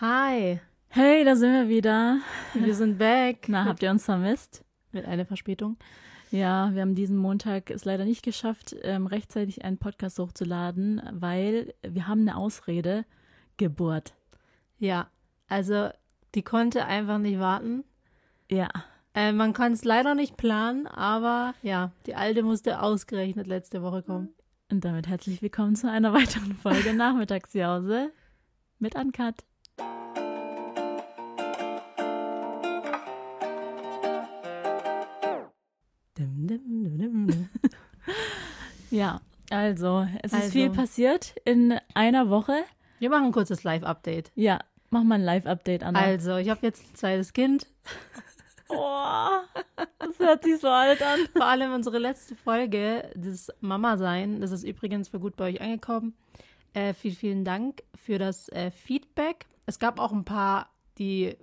Hi, Hey, da sind wir wieder. wir sind back. Na, habt ihr uns vermisst? Mit einer Verspätung. Ja, wir haben diesen Montag es leider nicht geschafft, ähm, rechtzeitig einen Podcast hochzuladen, weil wir haben eine Ausrede. Geburt. Ja, also die konnte einfach nicht warten. Ja. Äh, man kann es leider nicht planen, aber ja, die alte musste ausgerechnet letzte Woche kommen. Und damit herzlich willkommen zu einer weiteren Folge Nachmittagsjause mit Uncut. Ja, also, es ist Also. viel passiert in einer Woche. Wir machen ein kurzes Live-Update. Ja, mach mal ein Live-Update, Anna. Also, ich habe jetzt ein zweites Kind. Oh, das hört sich so alt an. Vor allem unsere letzte Folge, das Mama-Sein, das ist übrigens für gut bei euch angekommen. Äh, vielen, vielen Dank für das äh, Feedback. Es gab auch ein paar, die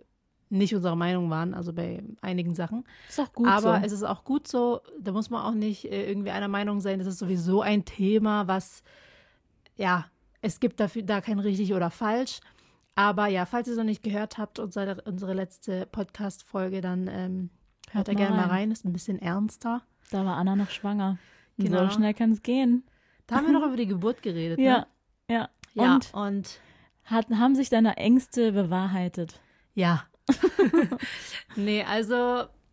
nicht unserer Meinung waren, also bei einigen Sachen. Ist auch gut Aber so. es ist auch gut so, da muss man auch nicht äh, irgendwie einer Meinung sein. Das ist sowieso ein Thema, was, ja, es gibt dafür da kein richtig oder falsch. Aber ja, falls ihr es noch nicht gehört habt, unsere, unsere letzte Podcast-Folge, dann ähm, hört Hört da gerne mal rein. rein. Ist ein bisschen ernster. Da war Anna noch schwanger. Genau. So schnell kann es gehen. Da haben wir noch über die Geburt geredet. Ja, Ne? ja. Ja, Und und hat, haben sich deine Ängste bewahrheitet? ja. nee, also,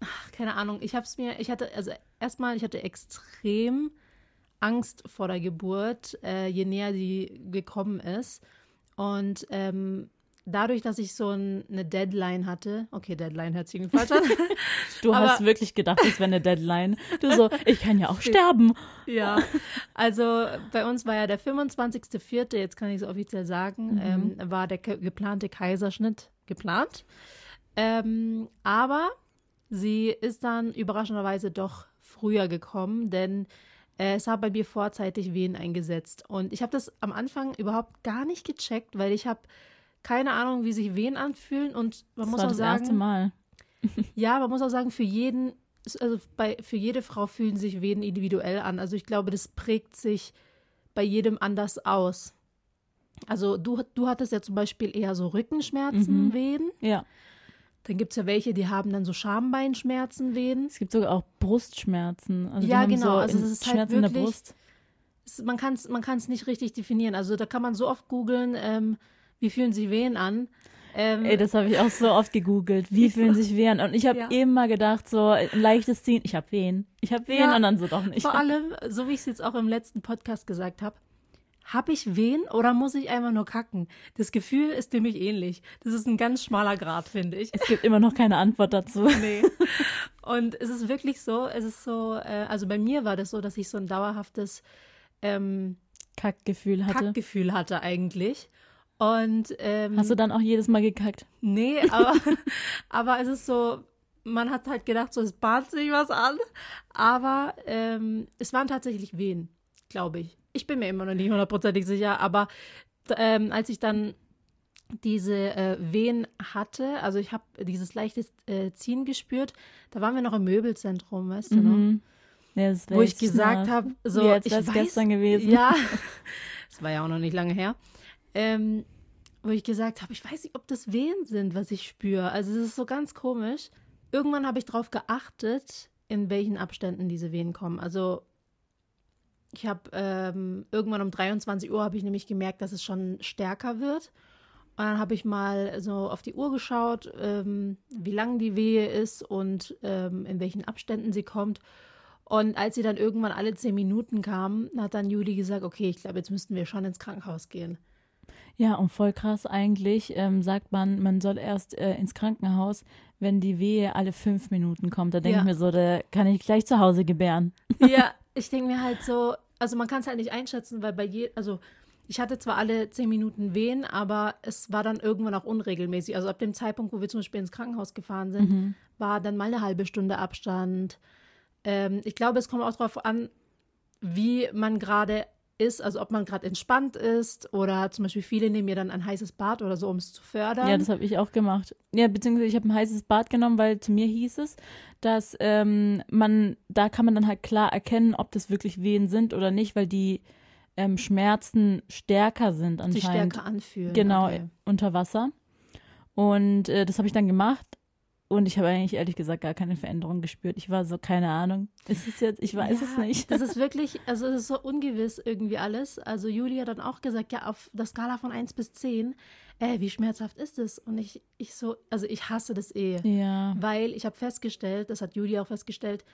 ach, keine Ahnung. Ich hab's mir, ich hatte, also erstmal, ich hatte extrem Angst vor der Geburt, äh, je näher sie gekommen ist. Und ähm, dadurch, dass ich so ein, eine Deadline hatte, okay, Deadline hört sich falsch an. Du Aber- hast wirklich gedacht, das wäre eine Deadline. Du so, ich kann ja auch sterben. Ja, also bei uns war ja der 25.04., jetzt kann ich es offiziell sagen, ähm, war der ke- geplante Kaiserschnitt geplant. Ähm, aber sie ist dann überraschenderweise doch früher gekommen, denn äh, es hat bei mir vorzeitig Wehen eingesetzt. Und ich habe das am Anfang überhaupt gar nicht gecheckt, weil ich habe keine Ahnung, wie sich Wehen anfühlen. Und man Das muss war auch das sagen, erste Mal. ja, man muss auch sagen, für jeden, also bei, für jede Frau fühlen sich Wehen individuell an. Also ich glaube, das prägt sich bei jedem anders aus. Also du, du hattest ja zum Beispiel eher so Rückenschmerzen, Mhm. Wehen. Ja. Dann gibt es ja welche, die haben dann so Schambeinschmerzen, Wehen. Es gibt sogar auch Brustschmerzen. Also Ja, genau. So Also es ist halt Schmerzen in der wirklich- Brust. Es- Man kann es man kann's nicht richtig definieren. Also da kann man so oft googeln, ähm, wie fühlen sich Wehen an. Ähm, Ey, das habe ich auch so oft gegoogelt. Wie fühlen sich Wehen? Und ich habe Ja. immer gedacht, so ein leichtes Ziehen. Ich habe Wehen. Ich habe Wehen Ja, und dann so doch nicht. Vor allem, so wie ich es jetzt auch im letzten Podcast gesagt habe, habe ich Wehen oder muss ich einfach nur kacken? Das Gefühl ist nämlich ähnlich. Das ist ein ganz schmaler Grad, finde ich. Es gibt immer noch keine Antwort dazu. Nee. Und es ist wirklich so, es ist so, äh, also bei mir war das so, dass ich so ein dauerhaftes ähm, Kackgefühl hatte. Kackgefühl hatte eigentlich. Und ähm, Hast du dann auch jedes Mal gekackt? Nee, aber, aber es ist so, man hat halt gedacht, so es bahnt sich was an. Aber ähm, es waren tatsächlich Wehen, glaube ich. Ich bin mir immer noch nicht hundertprozentig sicher, aber ähm, als ich dann diese äh, Wehen hatte, also ich habe dieses leichte äh, Ziehen gespürt, da waren wir noch im Möbelzentrum, weißt du noch? Mhm. Ja, Wo ich gesagt habe, so, als ich weiß, gestern gewesen. Ja, das war ja auch noch nicht lange her. Ähm, wo ich gesagt habe, ich weiß nicht, ob das Wehen sind, was ich spüre. Also es ist so ganz komisch. Irgendwann habe ich darauf geachtet, in welchen Abständen diese Wehen kommen. Also ich habe ähm, irgendwann um 23 Uhr habe ich nämlich gemerkt, dass es schon stärker wird. Und dann habe ich mal so auf die Uhr geschaut, ähm, wie lang die Wehe ist und ähm, in welchen Abständen sie kommt. Und als sie dann irgendwann alle zehn Minuten kam, hat dann Juli gesagt, okay, ich glaube, jetzt müssten wir schon ins Krankenhaus gehen. Ja, und voll krass eigentlich ähm, sagt man, man soll erst äh, ins Krankenhaus, wenn die Wehe alle fünf Minuten kommt. Da denke Ja. ich mir so, da kann ich gleich zu Hause gebären. Ja, ich denke mir halt so, also man kann es halt nicht einschätzen, weil bei je, also ich hatte zwar alle zehn Minuten Wehen, aber es war dann irgendwann auch unregelmäßig. Also ab dem Zeitpunkt, wo wir zum Beispiel ins Krankenhaus gefahren sind, Mhm. war dann mal eine halbe Stunde Abstand. Ähm, ich glaube, es kommt auch darauf an, wie man gerade ist, also ob man gerade entspannt ist oder zum Beispiel viele nehmen ja dann ein heißes Bad oder so, um es zu fördern. Ja, das habe ich auch gemacht. Ja, beziehungsweise ich habe ein heißes Bad genommen, weil zu mir hieß es, dass ähm, man, da kann man dann halt klar erkennen, ob das wirklich Wehen sind oder nicht, weil die ähm, Schmerzen stärker sind anscheinend. stärker anfühlen. Genau, Okay. unter Wasser. Und äh, das habe ich dann gemacht. Und ich habe eigentlich ehrlich gesagt gar keine Veränderung gespürt. Ich war so, keine Ahnung. Ist es jetzt, ich weiß ja, es nicht. Das ist wirklich, also es ist so ungewiss irgendwie alles. Also Julia hat dann auch gesagt, ja, auf der Skala von 1 bis 10, äh, wie schmerzhaft ist es? Und ich, ich so, also ich hasse das eh. Ja. Weil ich habe festgestellt, das hat Julia auch festgestellt,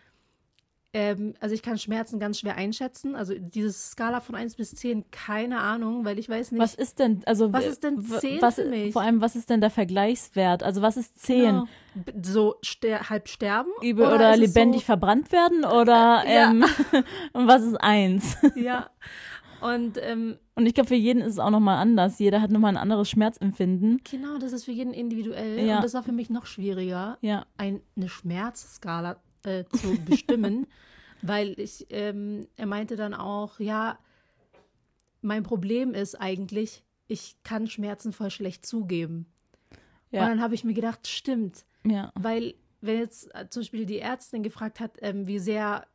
ähm, also ich kann Schmerzen ganz schwer einschätzen. Also diese Skala von 1 bis 10, keine Ahnung, weil ich weiß nicht. Was ist denn, also Was ist denn w- 10 was, für mich? Vor allem, was ist denn der Vergleichswert? Also was ist 10? Genau. So ster halb sterben? Oder es lebendig verbrannt werden? Oder Ja. ähm, und was ist 1? So, ja. Und ähm, Und ich glaube, für jeden ist es auch nochmal anders. Jeder hat nochmal ein anderes Schmerzempfinden. genau, das ist für jeden individuell. Ja. Und das war für mich noch schwieriger, Ja. ein, eine Schmerzskala äh, zu bestimmen, weil ich, ähm, er meinte dann auch, ja, mein Problem ist eigentlich, ich kann Schmerzen voll schlecht zugeben. Und Ja. dann habe ich mir gedacht, stimmt, Ja. weil wenn jetzt äh, zum Beispiel die Ärztin gefragt hat, ähm, wie sehr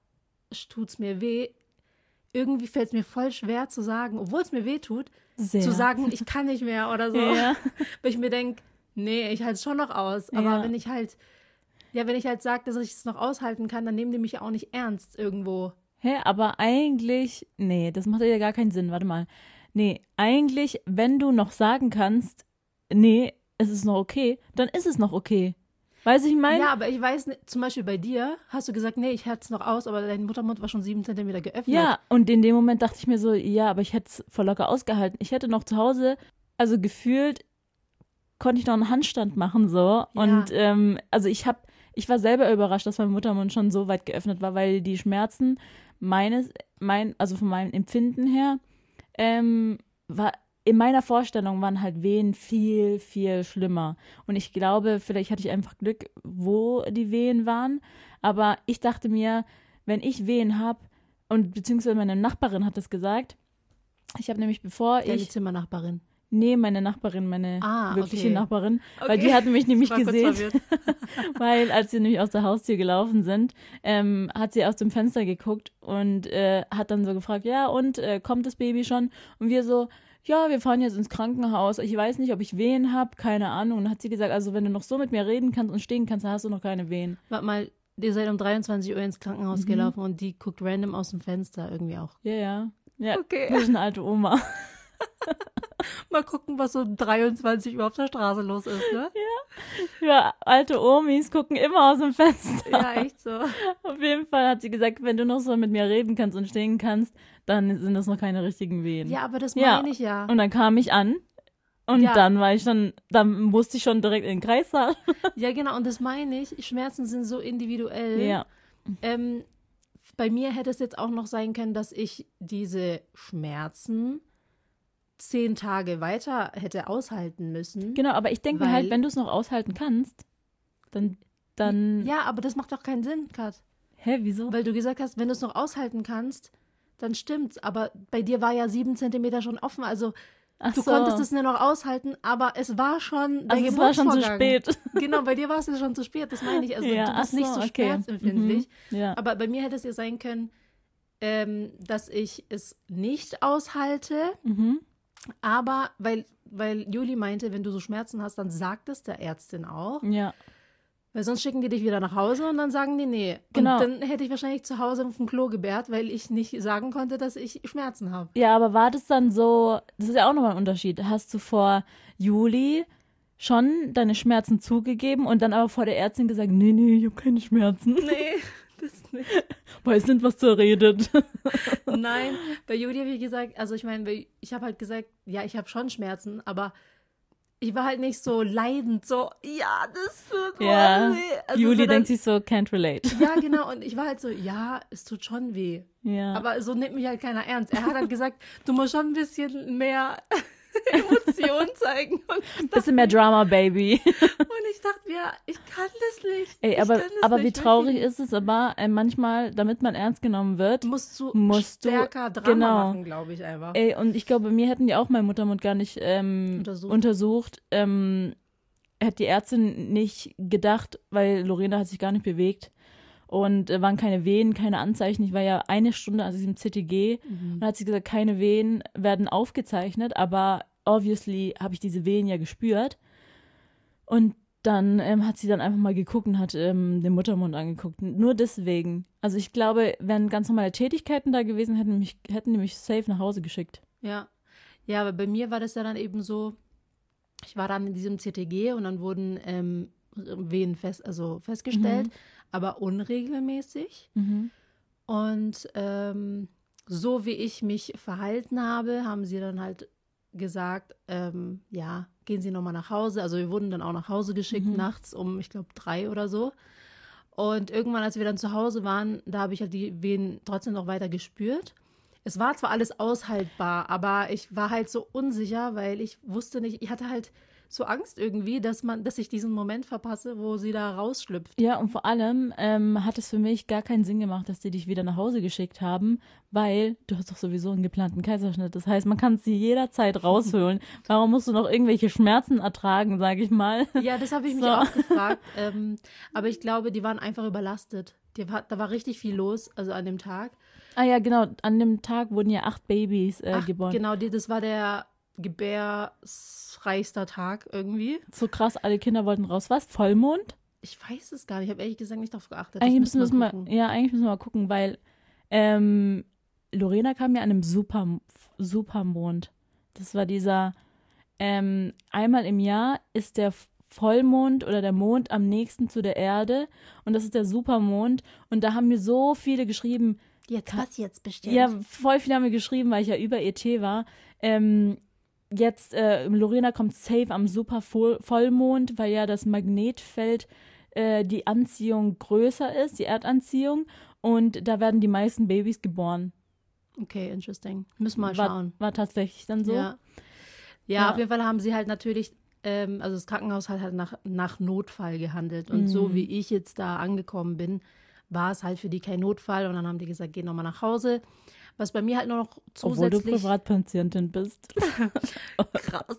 tut's mir weh, irgendwie fällt es mir voll schwer zu sagen, obwohl es mir weh tut, Sehr. zu sagen, ich kann nicht mehr oder so. Ja. Weil ich mir denke, nee, ich halte es schon noch aus. Aber wenn ich halt, ja, wenn ich halt sage, dass ich es noch aushalten kann, dann nehmen die mich auch nicht ernst irgendwo. Hä, aber eigentlich, nee, das macht ja gar keinen Sinn. Warte mal. Nee, eigentlich, wenn du noch sagen kannst, nee, es ist noch okay, dann ist es noch okay. Weiß ich mein? ja, aber ich weiß zum Beispiel bei dir hast du gesagt, nee, ich halte es noch aus, aber dein Muttermund war schon sieben Zentimeter geöffnet. Ja, und in dem Moment dachte ich mir so, ja, aber ich hätte es voll locker ausgehalten. Ich hätte noch zu Hause, also gefühlt, konnte ich noch einen Handstand machen so. Und ähm, also ich habe, ich war selber überrascht, dass mein Muttermund schon so weit geöffnet war, weil die Schmerzen meines, mein, also von meinem Empfinden her, ähm, war in meiner Vorstellung waren halt Wehen viel, viel schlimmer. Und ich glaube, vielleicht hatte ich einfach Glück, wo die Wehen waren. Aber ich dachte mir, wenn ich Wehen habe, und beziehungsweise meine Nachbarin hat das gesagt, ich habe nämlich bevor Deine ich, Zimmernachbarin. Nee, meine Nachbarin, meine Ah, wirkliche okay. Nachbarin, weil Okay. die hatten mich nämlich gesehen, weil als sie nämlich aus der Haustür gelaufen sind, ähm, hat sie aus dem Fenster geguckt und äh, hat dann so gefragt, ja und äh, kommt das Baby schon? Und wir so, ja, wir fahren jetzt ins Krankenhaus. Ich weiß nicht, ob ich Wehen habe, keine Ahnung. Und dann hat sie gesagt, also wenn du noch so mit mir reden kannst und stehen kannst, dann hast du noch keine Wehen. Warte mal, ihr seid um 23 Uhr ins Mhm. Krankenhaus gelaufen und die guckt random aus dem Fenster irgendwie auch. Ja, ja. Ja, Okay. das ist eine alte Oma. Mal gucken, was so um 23 Uhr auf der Straße los ist, ne? Ja, alte Omis gucken immer aus dem Fenster. Ja, echt so. Auf jeden Fall hat sie gesagt, wenn du noch so mit mir reden kannst und stehen kannst, dann sind das noch keine richtigen Wehen. Ja, aber das Ja. meine ich ja. Und dann kam ich an und Ja. dann war ich schon, dann musste ich schon direkt in den Kreissaal. Ja, genau, und das meine ich. Schmerzen sind so individuell. Ja. Ähm, bei mir hätte es jetzt auch noch sein können, dass ich diese Schmerzen zehn Tage weiter hätte aushalten müssen. Genau, aber ich denke mir halt, wenn du es noch aushalten kannst, dann, dann, Ja, aber das macht doch keinen Sinn, Kat. hä, wieso? Weil du gesagt hast, wenn du es noch aushalten kannst, dann stimmt's. Aber bei dir war ja sieben Zentimeter schon offen. Also Ach du so. konntest es nur noch aushalten, aber es war schon der also es war schon zu spät. Genau, bei dir war es ja schon zu spät, das meine ich. Also Ja, du bist ach nicht so, so okay. schmerzempfindlich. Mhm, ja. Aber bei mir hätte es ja sein können, ähm, dass ich es nicht aushalte, Mhm. Aber weil, weil Juli meinte, wenn du so Schmerzen hast, dann sagt es der Ärztin auch. Ja. Weil sonst schicken die dich wieder nach Hause und dann sagen die, nee. Genau. Und dann hätte ich wahrscheinlich zu Hause auf dem Klo gebärt, weil ich nicht sagen konnte, dass ich Schmerzen habe. Ja, aber war das dann so, das ist ja auch nochmal ein Unterschied. Hast du vor Juli schon deine Schmerzen zugegeben und dann aber vor der Ärztin gesagt, nee, nee, ich habe keine Schmerzen. Nee, das nicht. Weiß nicht, was du redet. Nein, bei Juli habe ich gesagt, also ich meine, ich habe halt gesagt, ja, ich habe schon Schmerzen, aber ich war halt nicht so leidend, so, ja, das tut voll Ja. weh. Also Juli so dann- denkt sich so, can't relate. Ja, genau, und ich war halt so, ja, es tut schon weh. Ja. Aber so nimmt mich halt keiner ernst. Er hat halt gesagt, du musst schon ein bisschen mehr Emotion zeigen. Und, Bisschen mehr Drama, Baby. und ich dachte mir, ich kann das nicht. Ey, aber, aber nicht, wie traurig wirklich. ist es aber äh, manchmal, damit man ernst genommen wird. Musst du musst du- stärker Drama genau. machen, glaube ich einfach. Ey, und ich glaube, mir hätten die auch meinen Muttermund gar nicht ähm, Untersucht. untersucht. Ähm, hätte die Ärztin nicht gedacht, weil Lorena hat sich gar nicht bewegt. Und äh, waren keine Wehen, keine Anzeichen. Ich war ja eine Stunde an diesem CTG. Mhm. Und dann hat sie gesagt, keine Wehen werden aufgezeichnet, aber obviously habe ich diese Wehen ja gespürt. Und dann ähm, hat sie dann einfach mal geguckt und hat ähm, den Muttermund angeguckt. Nur deswegen. Also ich glaube, wenn ganz normale Tätigkeiten da gewesen hätten, mich, hätten die mich safe nach Hause geschickt. Ja. Ja, aber bei mir war das ja dann eben so, ich war dann in diesem CTG und dann wurden ähm, Wehen fest, also festgestellt, mhm. aber unregelmäßig. Mhm. Und ähm, so wie ich mich verhalten habe, haben sie dann halt gesagt, ähm, ja, gehen Sie nochmal nach Hause. Also wir wurden dann auch nach Hause geschickt, mhm. nachts um, ich glaube, drei oder so. Und irgendwann, als wir dann zu Hause waren, da habe ich halt die Wehen trotzdem noch weiter gespürt. Es war zwar alles aushaltbar, aber ich war halt so unsicher, weil ich wusste nicht, ich hatte halt so Angst irgendwie, dass man, dass ich diesen Moment verpasse, wo sie da rausschlüpft. Ja, und vor allem ähm, hat es für mich gar keinen Sinn gemacht, dass die dich wieder nach Hause geschickt haben, weil du hast doch sowieso einen geplanten Kaiserschnitt. Das heißt, man kann sie jederzeit rausholen. Warum musst du noch irgendwelche Schmerzen ertragen, sage ich mal? Ja, das habe ich so. mich auch gefragt. Ähm, aber ich glaube, die waren einfach überlastet. Die, da war richtig viel los, also an dem Tag. Ah ja, genau. An dem Tag wurden ja acht Babys äh, Ach, geboren. Genau, die, das war der gebärreichster Tag irgendwie. So krass, alle Kinder wollten raus. Was? Vollmond? Ich weiß es gar nicht. Ich habe ehrlich gesagt nicht darauf geachtet. Eigentlich müssen, wir mal, ja, eigentlich müssen wir mal gucken, weil ähm, Lorena kam ja an einem Super, Supermond. Das war dieser, ähm, einmal im Jahr ist der Vollmond oder der Mond am nächsten zu der Erde und das ist der Supermond und da haben mir so viele geschrieben. Jetzt was jetzt bestimmt? Ja, voll viele haben mir geschrieben, weil ich ja über ET war. Ähm, jetzt, äh, Lorena kommt safe am super Vollmond, weil ja das Magnetfeld äh, die Anziehung größer ist, die Erdanziehung. Und da werden die meisten Babys geboren. Okay, interesting. Müssen wir mal war, schauen. War tatsächlich dann so. Ja. ja, ja. auf jeden Fall haben sie halt natürlich, ähm, also das Krankenhaus hat halt nach, nach Notfall gehandelt. Und mhm. so wie ich jetzt da angekommen bin, war es halt für die kein Notfall. Und dann haben die gesagt, geh nochmal nach Hause. Was bei mir halt nur noch zusätzlich. Obwohl du Privatpatientin bist. Krass.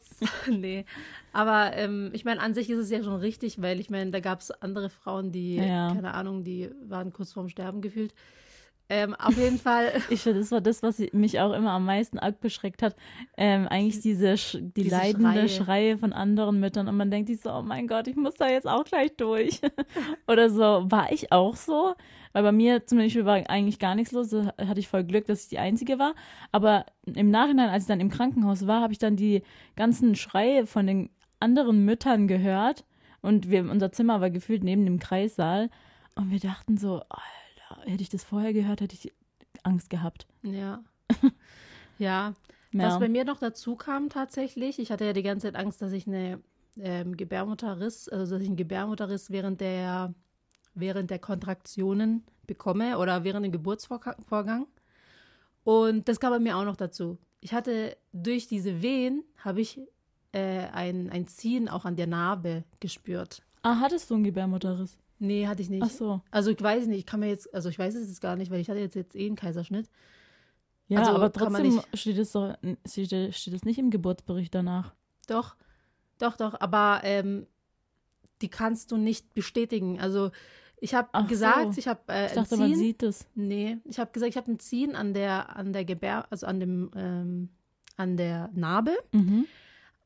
nee. Aber ähm, ich meine, an sich ist es ja schon richtig, weil ich meine, da gab es andere Frauen, die, ja. keine Ahnung, die waren kurz vorm Sterben gefühlt. Ähm, auf jeden Fall. Ich finde, das war das, was mich auch immer am meisten beschreckt hat. Ähm, eigentlich diese, die diese leidende Schreie. Schreie. von anderen Müttern. Und man denkt sich so, oh mein Gott, ich muss da jetzt auch gleich durch. Oder so. War ich auch so? Weil bei mir zum Beispiel war eigentlich gar nichts los. Da hatte ich voll Glück, dass ich die Einzige war. Aber im Nachhinein, als ich dann im Krankenhaus war, habe ich dann die ganzen Schreie von den anderen Müttern gehört. Und wir, unser Zimmer war gefühlt neben dem Kreissaal. Und wir dachten so, Alter, hätte ich das vorher gehört, hätte ich Angst gehabt. Ja. ja. Ja. Was bei mir noch dazu kam tatsächlich, ich hatte ja die ganze Zeit Angst, dass ich eine ähm, Gebärmutterriss, also dass ich einen Gebärmutterriss während der während der Kontraktionen bekomme oder während dem Geburtsvorgang. Und das kam bei mir auch noch dazu. Ich hatte durch diese Wehen, habe ich äh, ein, ein Ziehen auch an der Narbe gespürt. Ah, hattest du einen Gebärmutterriss? Nee, hatte ich nicht. Ach so. Also ich weiß nicht, ich kann mir jetzt, also ich weiß es jetzt gar nicht, weil ich hatte jetzt, jetzt eh einen Kaiserschnitt. Ja, also aber trotzdem steht es doch, steht, steht es nicht im Geburtsbericht danach. Doch, doch, doch, aber ähm, die kannst du nicht bestätigen. Also ich habe gesagt, so. ich habe äh, ich dachte, Ziehen. man sieht es. Nee, ich habe gesagt, ich habe ein Ziehen an der an der Gebär, also an dem ähm, an der Narbe. Mhm.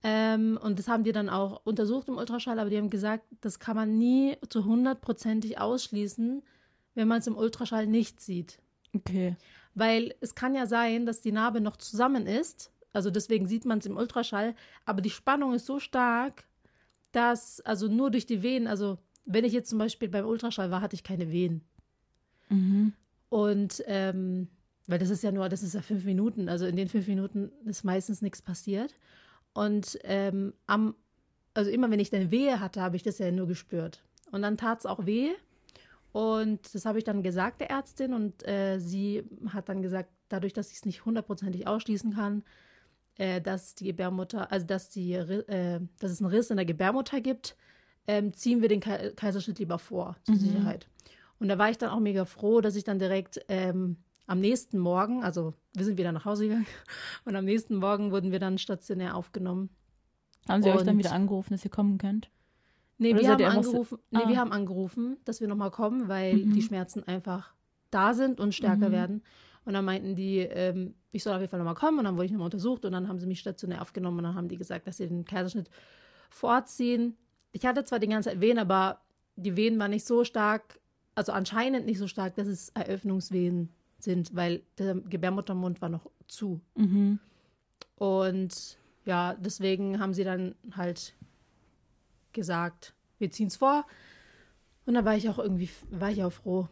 Ähm, und das haben die dann auch untersucht im Ultraschall, aber die haben gesagt, das kann man nie zu hundertprozentig ausschließen, wenn man es im Ultraschall nicht sieht. Okay. Weil es kann ja sein, dass die Narbe noch zusammen ist, also deswegen sieht man es im Ultraschall, aber die Spannung ist so stark, dass, also nur durch die Venen, also wenn ich jetzt zum Beispiel beim Ultraschall war, hatte ich keine Wehen. Mhm. Und ähm, weil das ist ja nur, das ist ja fünf Minuten, also in den fünf Minuten ist meistens nichts passiert. Und ähm, am, also immer wenn ich dann Wehe hatte, habe ich das ja nur gespürt. Und dann tat es auch weh. Und das habe ich dann gesagt der Ärztin und äh, sie hat dann gesagt, dadurch, dass ich es nicht hundertprozentig ausschließen kann, äh, dass die Gebärmutter, also dass die, äh, dass es einen Riss in der Gebärmutter gibt, ähm, ziehen wir den Kaiserschnitt lieber vor, zur mhm. Sicherheit. Und da war ich dann auch mega froh, dass ich dann direkt ähm, am nächsten Morgen, also wir sind wieder nach Hause gegangen und am nächsten Morgen wurden wir dann stationär aufgenommen. Haben sie und, euch dann wieder angerufen, dass ihr kommen könnt? Nee, wir haben, angerufen, nee ah. wir haben angerufen, dass wir nochmal kommen, weil mhm. die Schmerzen einfach da sind und stärker mhm. werden. Und dann meinten die, ähm, ich soll auf jeden Fall nochmal kommen. Und dann wurde ich nochmal untersucht und dann haben sie mich stationär aufgenommen und dann haben die gesagt, dass sie den Kaiserschnitt vorziehen ich hatte zwar die ganze Zeit Wehen, aber die Wehen waren nicht so stark, also anscheinend nicht so stark, dass es Eröffnungswehen sind, weil der Gebärmuttermund war noch zu. Mhm. Und ja, deswegen haben sie dann halt gesagt, wir ziehen es vor. Und da war ich auch irgendwie, war ich auch froh.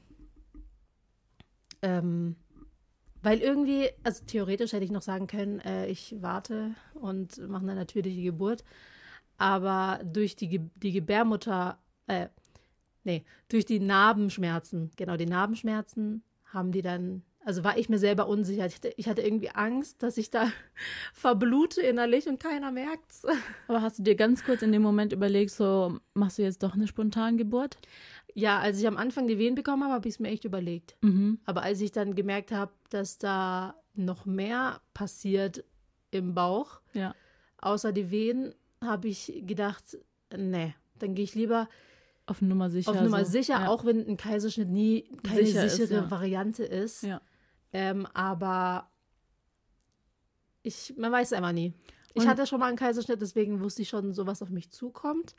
Ähm, weil irgendwie, also theoretisch hätte ich noch sagen können, äh, ich warte und mache eine natürliche Geburt. Aber durch die, Ge die Gebärmutter, äh, nee, durch die Narbenschmerzen, genau, die Narbenschmerzen haben die dann also war ich mir selber unsicher. Ich hatte, ich hatte irgendwie Angst, dass ich da verblute innerlich und keiner merkt's. Aber hast du dir ganz kurz in dem Moment überlegt, so machst du jetzt doch eine Spontangeburt? Ja, als ich am Anfang die Wehen bekommen habe, habe ich es mir echt überlegt. Mhm. Aber als ich dann gemerkt habe, dass da noch mehr passiert im Bauch, Ja. außer die Wehen, habe ich gedacht, nee, dann gehe ich lieber Auf Nummer sicher. auf Nummer so. sicher, ja. auch wenn ein Kaiserschnitt nie keine Sicher ist, sichere ja. Variante ist. Ja. Ähm, aber ich, man weiß es einfach nie. Ich Und- hatte schon mal einen Kaiserschnitt, deswegen wusste ich schon, so was auf mich zukommt.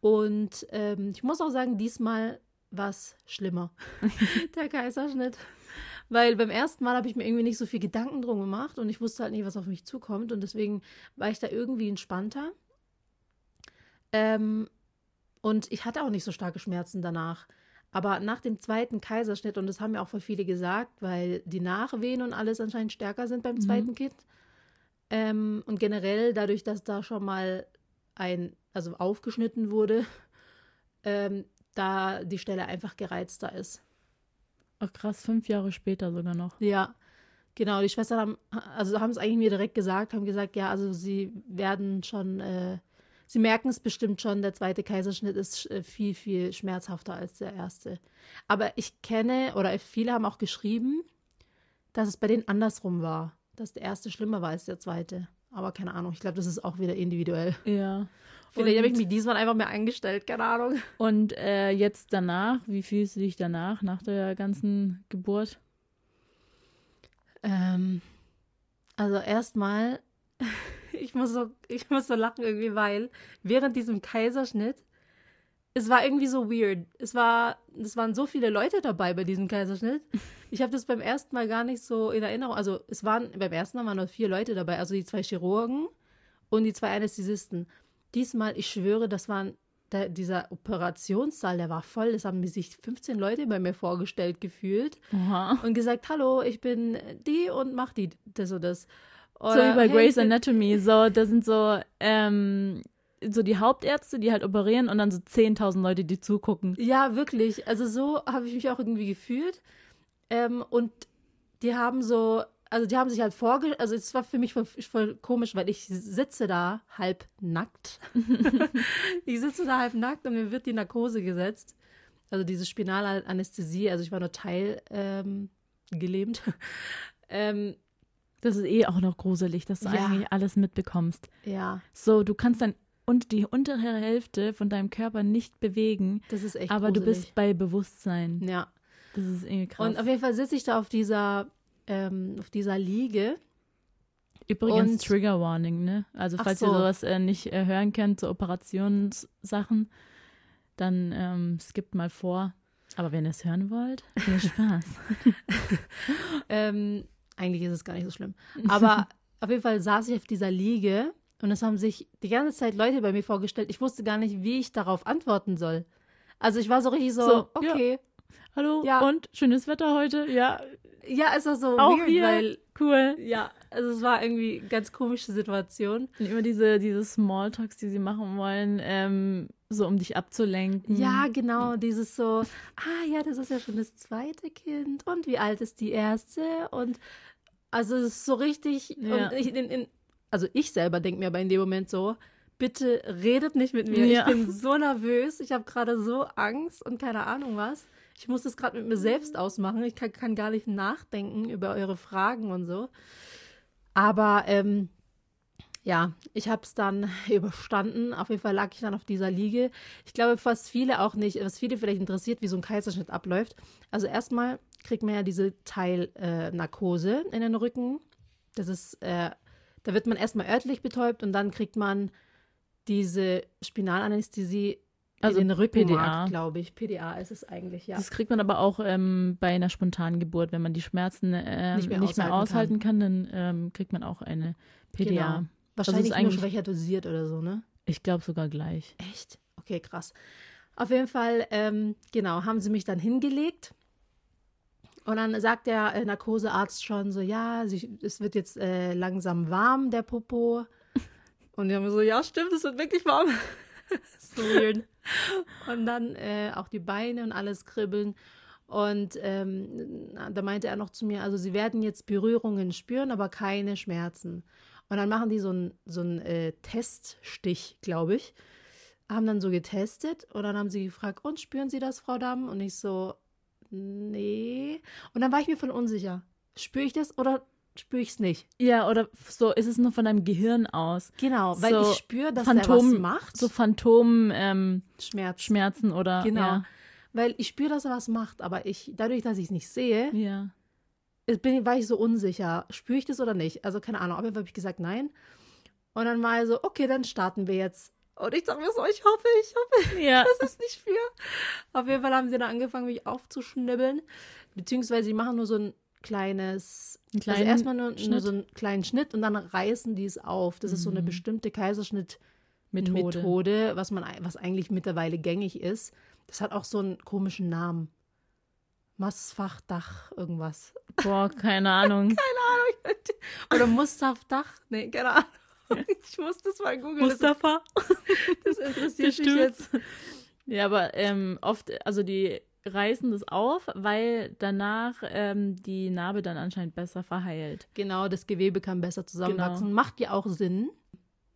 Und ähm, ich muss auch sagen, diesmal war es schlimmer, der Kaiserschnitt. Weil beim ersten Mal habe ich mir irgendwie nicht so viel Gedanken drum gemacht und ich wusste halt nicht, was auf mich zukommt. Und deswegen war ich da irgendwie entspannter. Ähm, und ich hatte auch nicht so starke Schmerzen danach. Aber nach dem zweiten Kaiserschnitt, und das haben ja auch viele gesagt, weil die Nachwehen und alles anscheinend stärker sind beim Mhm. zweiten Kind. Ähm, und generell dadurch, dass da schon mal ein, also aufgeschnitten wurde, ähm, da die Stelle einfach gereizter ist. Ach krass, fünf Jahre später sogar noch. Ja, genau. Die Schwestern haben, also haben es eigentlich mir direkt gesagt, haben gesagt, ja, also sie werden schon, äh, sie merken es bestimmt schon, der zweite Kaiserschnitt ist äh, viel, viel schmerzhafter als der erste. Aber ich kenne, oder viele haben auch geschrieben, dass es bei denen andersrum war, dass der erste schlimmer war als der zweite. Aber keine Ahnung, ich glaube, das ist auch wieder individuell. Ja. Vielleicht habe ich mich diesmal einfach mehr eingestellt, keine Ahnung. Und äh, jetzt danach, wie fühlst du dich danach, nach der ganzen Geburt? Ähm, also erstmal, ich muss so, ich muss so lachen irgendwie, weil während diesem Kaiserschnitt, es war irgendwie so weird. Es war, es waren so viele Leute dabei bei diesem Kaiserschnitt. Ich habe das beim ersten Mal gar nicht so in Erinnerung. Also es waren beim ersten Mal waren nur vier Leute dabei, also die zwei Chirurgen und die zwei Anästhesisten. Diesmal, ich schwöre, das waren der, dieser Operationssaal, der war voll. Es haben sich 15 Leute bei mir vorgestellt gefühlt Oha. und gesagt, hallo, ich bin die und mach die das und das. So wie bei hey, Grey's Anatomy. So, da sind so, ähm, so die Hauptärzte, die halt operieren und dann so 10.000 Leute, die zugucken. Ja, wirklich. Also so habe ich mich auch irgendwie gefühlt. Ähm, und die haben so, also die haben sich halt vorge... Also es war für mich voll, voll komisch, weil ich sitze da halb nackt. ich sitze da halb nackt und mir wird die Narkose gesetzt. Also diese Spinalanästhesie. Also ich war nur teil ähm, ähm, Das ist eh auch noch gruselig, dass du Ja. eigentlich alles mitbekommst. ja, So, du kannst dann und die untere Hälfte von deinem Körper nicht bewegen, das ist echt aber du gruselig. bist bei Bewusstsein. Ja. Das ist irgendwie krass. Und auf jeden Fall sitze ich da auf dieser, ähm, auf dieser Liege. Übrigens und- Trigger Warning, ne? Also falls ihr so. sowas äh, nicht äh, hören könnt, so Operationssachen, dann ähm, skippt mal vor. Aber wenn ihr es hören wollt, viel Spaß. Ähm, eigentlich ist es gar nicht so schlimm. Aber auf jeden Fall saß ich auf dieser Liege und es haben sich die ganze Zeit Leute bei mir vorgestellt. Ich wusste gar nicht, wie ich darauf antworten soll. Also ich war so richtig so, So, ja. okay. Hallo Ja. und schönes Wetter heute. Ja, Ja, ist das so auch weird, hier. weil, cool. ja, also es war irgendwie eine ganz komische Situation. Und immer diese, diese Smalltalks, die sie machen wollen, ähm, so um dich abzulenken. Ja, genau, dieses so, ah ja, das ist ja schon das zweite Kind und wie alt ist die erste? Und also es ist so richtig, Ja. und ich, in, in, also ich selber denke mir aber in dem Moment so, bitte redet nicht mit mir. Ja. Ich bin so nervös, ich habe gerade so Angst und keine Ahnung was. Ich muss das gerade mit mir selbst ausmachen. Ich kann, kann gar nicht nachdenken über eure Fragen und so. Aber ähm, ja, ich habe es dann überstanden. Auf jeden Fall lag ich dann auf dieser Liege. Ich glaube, fast viele auch nicht, was viele vielleicht interessiert, wie so ein Kaiserschnitt abläuft. Also erstmal kriegt man ja diese Teilnarkose in den Rücken. Das ist, äh, da wird man erstmal örtlich betäubt und dann kriegt man diese Spinalanästhesie Also in den Rückenmark, PDA. glaube ich. PDA ist es eigentlich, ja. Das kriegt man aber auch ähm, bei einer spontanen Geburt. Wenn man die Schmerzen ähm, Nicht nicht mehr mehr, aushalten aushalten kann, dann ähm, kriegt man auch eine PDA. Genau. Wahrscheinlich nur schwächer dosiert oder so, ne? Ich glaube sogar gleich. Echt? Okay, krass. Auf jeden Fall, ähm, genau, haben sie mich dann hingelegt. Und dann sagt der äh, Narkosearzt schon so, ja, sie, es wird jetzt äh, langsam warm, der Popo. Und die haben so, ja, stimmt, es wird wirklich warm. so weird. Und dann äh, auch die Beine und alles kribbeln. Und ähm, da meinte er noch zu mir, also sie werden jetzt Berührungen spüren, aber keine Schmerzen. Und dann machen die so einen so einen, äh, Teststich, glaube ich. Haben dann so getestet und dann haben sie gefragt, und spüren Sie das, Frau Damm? Und ich so, nee. Und dann war ich mir voll unsicher. Spüre ich das oder spüre ich es nicht? Ja, oder so ist es nur von deinem Gehirn aus. Genau, weil So ich spüre, dass er was Phantom, macht. so Phantom ähm, Schmerz. Schmerzen oder Genau. ja. Weil ich spüre, dass er was macht, aber ich, dadurch, dass ich es nicht sehe, ja. Bin, war ich so unsicher. Spüre ich das oder nicht? Also keine Ahnung. Auf jeden Fall habe ich gesagt, nein. Und dann war er so, okay, dann starten wir jetzt. Und ich dachte mir so, ich hoffe, ich hoffe, Ja. dass es nicht für. Auf jeden Fall haben sie dann angefangen, mich aufzuschnibbeln. Beziehungsweise sie machen nur so ein kleines, also erstmal nur, nur so einen kleinen Schnitt und dann reißen die es auf. Das ist so eine Mhm. bestimmte Kaiserschnitt. Methode. Methode, was man was eigentlich mittlerweile gängig ist. Das hat auch so einen komischen Namen. Massfachdach, irgendwas. Boah, keine Ahnung. Oder Mustafdach? Nee, keine Ahnung. Ich muss das mal googeln. Mustafa. das interessiert mich jetzt. Ja, aber ähm, oft, also die reißen das auf, weil danach ähm, die Narbe dann anscheinend besser verheilt. Genau, das Gewebe kann besser zusammenwachsen. Genau. Macht ja auch Sinn.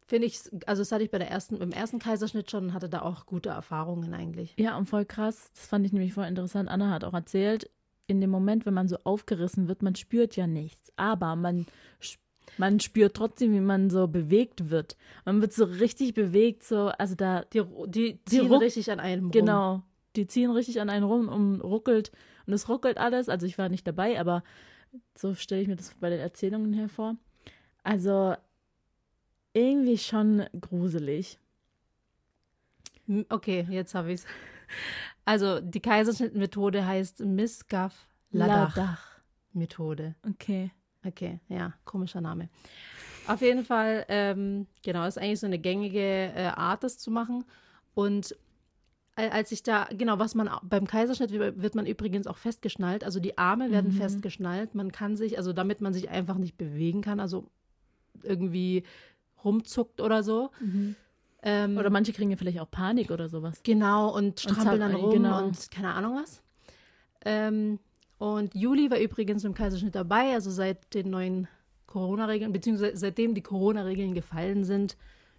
Finde ich, also das hatte ich bei der ersten, beim ersten Kaiserschnitt schon und hatte da auch gute Erfahrungen eigentlich. Ja, und voll krass. Das fand ich nämlich voll interessant. Anna hat auch erzählt, in dem Moment, wenn man so aufgerissen wird, man spürt ja nichts. Aber man, man spürt trotzdem, wie man so bewegt wird. Man wird so richtig bewegt, so, also da, Die, ru- die ziehen ruck- richtig an einem rum. genau, die ziehen richtig an einen rum und ruckelt. Und es ruckelt alles. Also ich war nicht dabei, aber so stelle ich mir das bei den Erzählungen hervor. Also irgendwie schon gruselig. Okay, jetzt habe ich es. Also die Kaiserschnittmethode heißt Miskaf-Ladach-Methode. Okay. Okay, ja, komischer Name. Auf jeden Fall, ähm, genau, ist eigentlich so eine gängige äh, Art, das zu machen. Und äh, als ich da, genau, was man beim Kaiserschnitt wird man übrigens auch festgeschnallt. Also die Arme werden Mhm. festgeschnallt. Man kann sich, also damit man sich einfach nicht bewegen kann, also irgendwie rumzuckt oder so. Ähm, Oder manche kriegen ja vielleicht auch Panik oder sowas. Genau, und strampeln dann zappeln, rum genau. und keine Ahnung was. Ähm, und Juli war übrigens im Kaiserschnitt dabei, also seit den neuen Corona-Regeln, beziehungsweise seitdem die Corona-Regeln gefallen sind,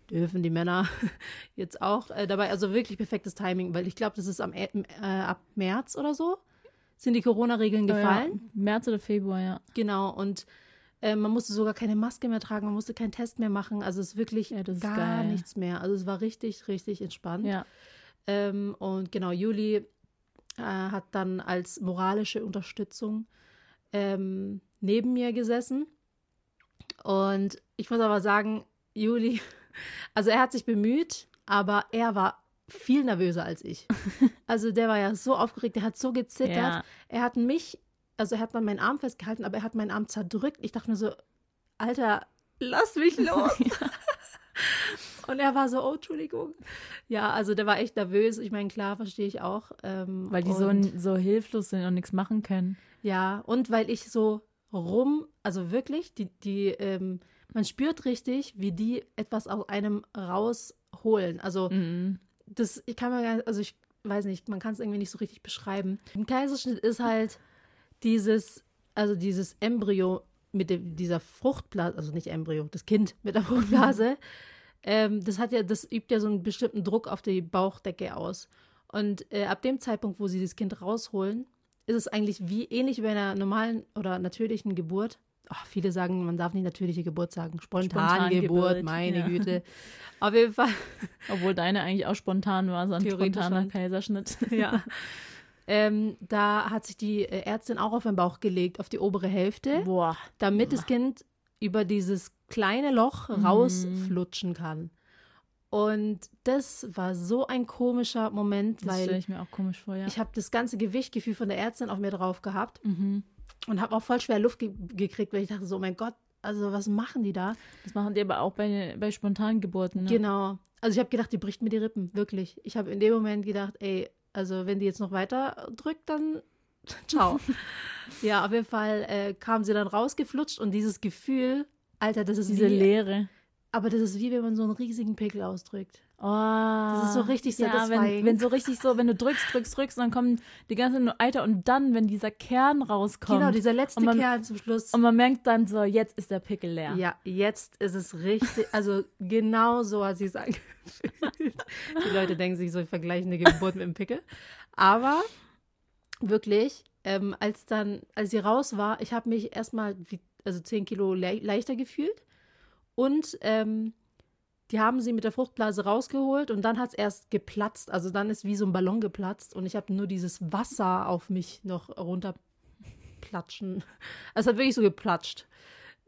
dürfen die Männer jetzt auch äh, dabei. Also wirklich perfektes Timing, weil ich glaube, das ist am, äh, ab März oder so, sind die Corona-Regeln gefallen. Ja, März oder Februar, ja. Genau, und äh, man musste sogar keine Maske mehr tragen, man musste keinen Test mehr machen. Also es ist wirklich Ja, das ist gar geil. nichts mehr. Also es war richtig, richtig entspannt. Ja. Ähm, und genau, Juli äh, hat dann als moralische Unterstützung ähm, neben mir gesessen. Und ich muss aber sagen, Juli, also er hat sich bemüht, aber er war viel nervöser als ich. Also der war ja so aufgeregt, der hat so gezittert. Ja. Er hat mich, also er hat mal meinen Arm festgehalten, aber er hat meinen Arm zerdrückt. Ich dachte mir so, Alter, lass mich los. Und er war so, oh, Entschuldigung. Ja, also der war echt nervös. Ich meine, klar, verstehe ich auch. Ähm, Weil die so, so hilflos sind und nichts machen können. Ja, und weil ich so rum, also wirklich, die, die, ähm, man spürt richtig, wie die etwas aus einem rausholen. Also Mhm. das, ich kann mir gar nicht, also ich weiß nicht, man kann es irgendwie nicht so richtig beschreiben. Im Kaiserschnitt ist halt dieses, also dieses Embryo mit dem, dieser Fruchtblase, also nicht Embryo, das Kind mit der Fruchtblase, ähm, das hat ja, das übt ja so einen bestimmten Druck auf die Bauchdecke aus. Und äh, ab dem Zeitpunkt, wo sie das Kind rausholen, ist es eigentlich wie ähnlich wie bei einer normalen oder natürlichen Geburt. Ach, viele sagen, man darf nicht natürliche Geburt sagen. Spontangeburt, Spontangeburt, meine ja. Güte. Auf jeden Fall. Obwohl deine eigentlich auch spontan war, so ein spontaner. Kaiserschnitt. Ja. ähm, da hat sich die äh, Ärztin auch auf den Bauch gelegt, auf die obere Hälfte, Boah. damit das Kind über dieses kleine Loch Mhm. rausflutschen kann. Und das war so ein komischer Moment, Das stelle weil ich mir auch komisch vor, ja. ich habe das ganze Gewichtgefühl von der Ärztin auf mir drauf gehabt mhm. und habe auch voll schwer Luft ge gekriegt, weil ich dachte so, oh mein Gott, also was machen die da? Das machen die aber auch bei, bei Spontangeburten. Ne? Genau. Also ich habe gedacht, die bricht mir die Rippen, wirklich. Ich habe in dem Moment gedacht, ey, also wenn die jetzt noch weiter drückt, dann ciao. ja, auf jeden Fall äh, kam sie dann rausgeflutscht und dieses Gefühl, Alter, das ist Diese wie, Leere. aber das ist wie wenn man so einen riesigen Pickel ausdrückt. Oh, das ist so richtig ja, wenn, satisfying. wenn so richtig so, wenn du drückst, drückst, drückst, dann kommen die ganzen Alter und dann, wenn dieser Kern rauskommt Genau, dieser letzte Und man- Kern zum Schluss. und man merkt dann so, jetzt ist der Pickel leer. Ja, jetzt ist es richtig, also genau so hat sie es angefühlt. Die Leute denken sich so, ich vergleiche eine Geburt mit einem Pickel. Aber wirklich, ähm, als dann, als sie raus war, ich habe mich erstmal also 10 Kilo le leichter gefühlt. Und ähm, die haben sie mit der Fruchtblase rausgeholt und dann hat es erst geplatzt. Also dann ist wie so ein Ballon geplatzt und ich habe nur dieses Wasser auf mich noch runterplatschen. Es hat wirklich so geplatscht.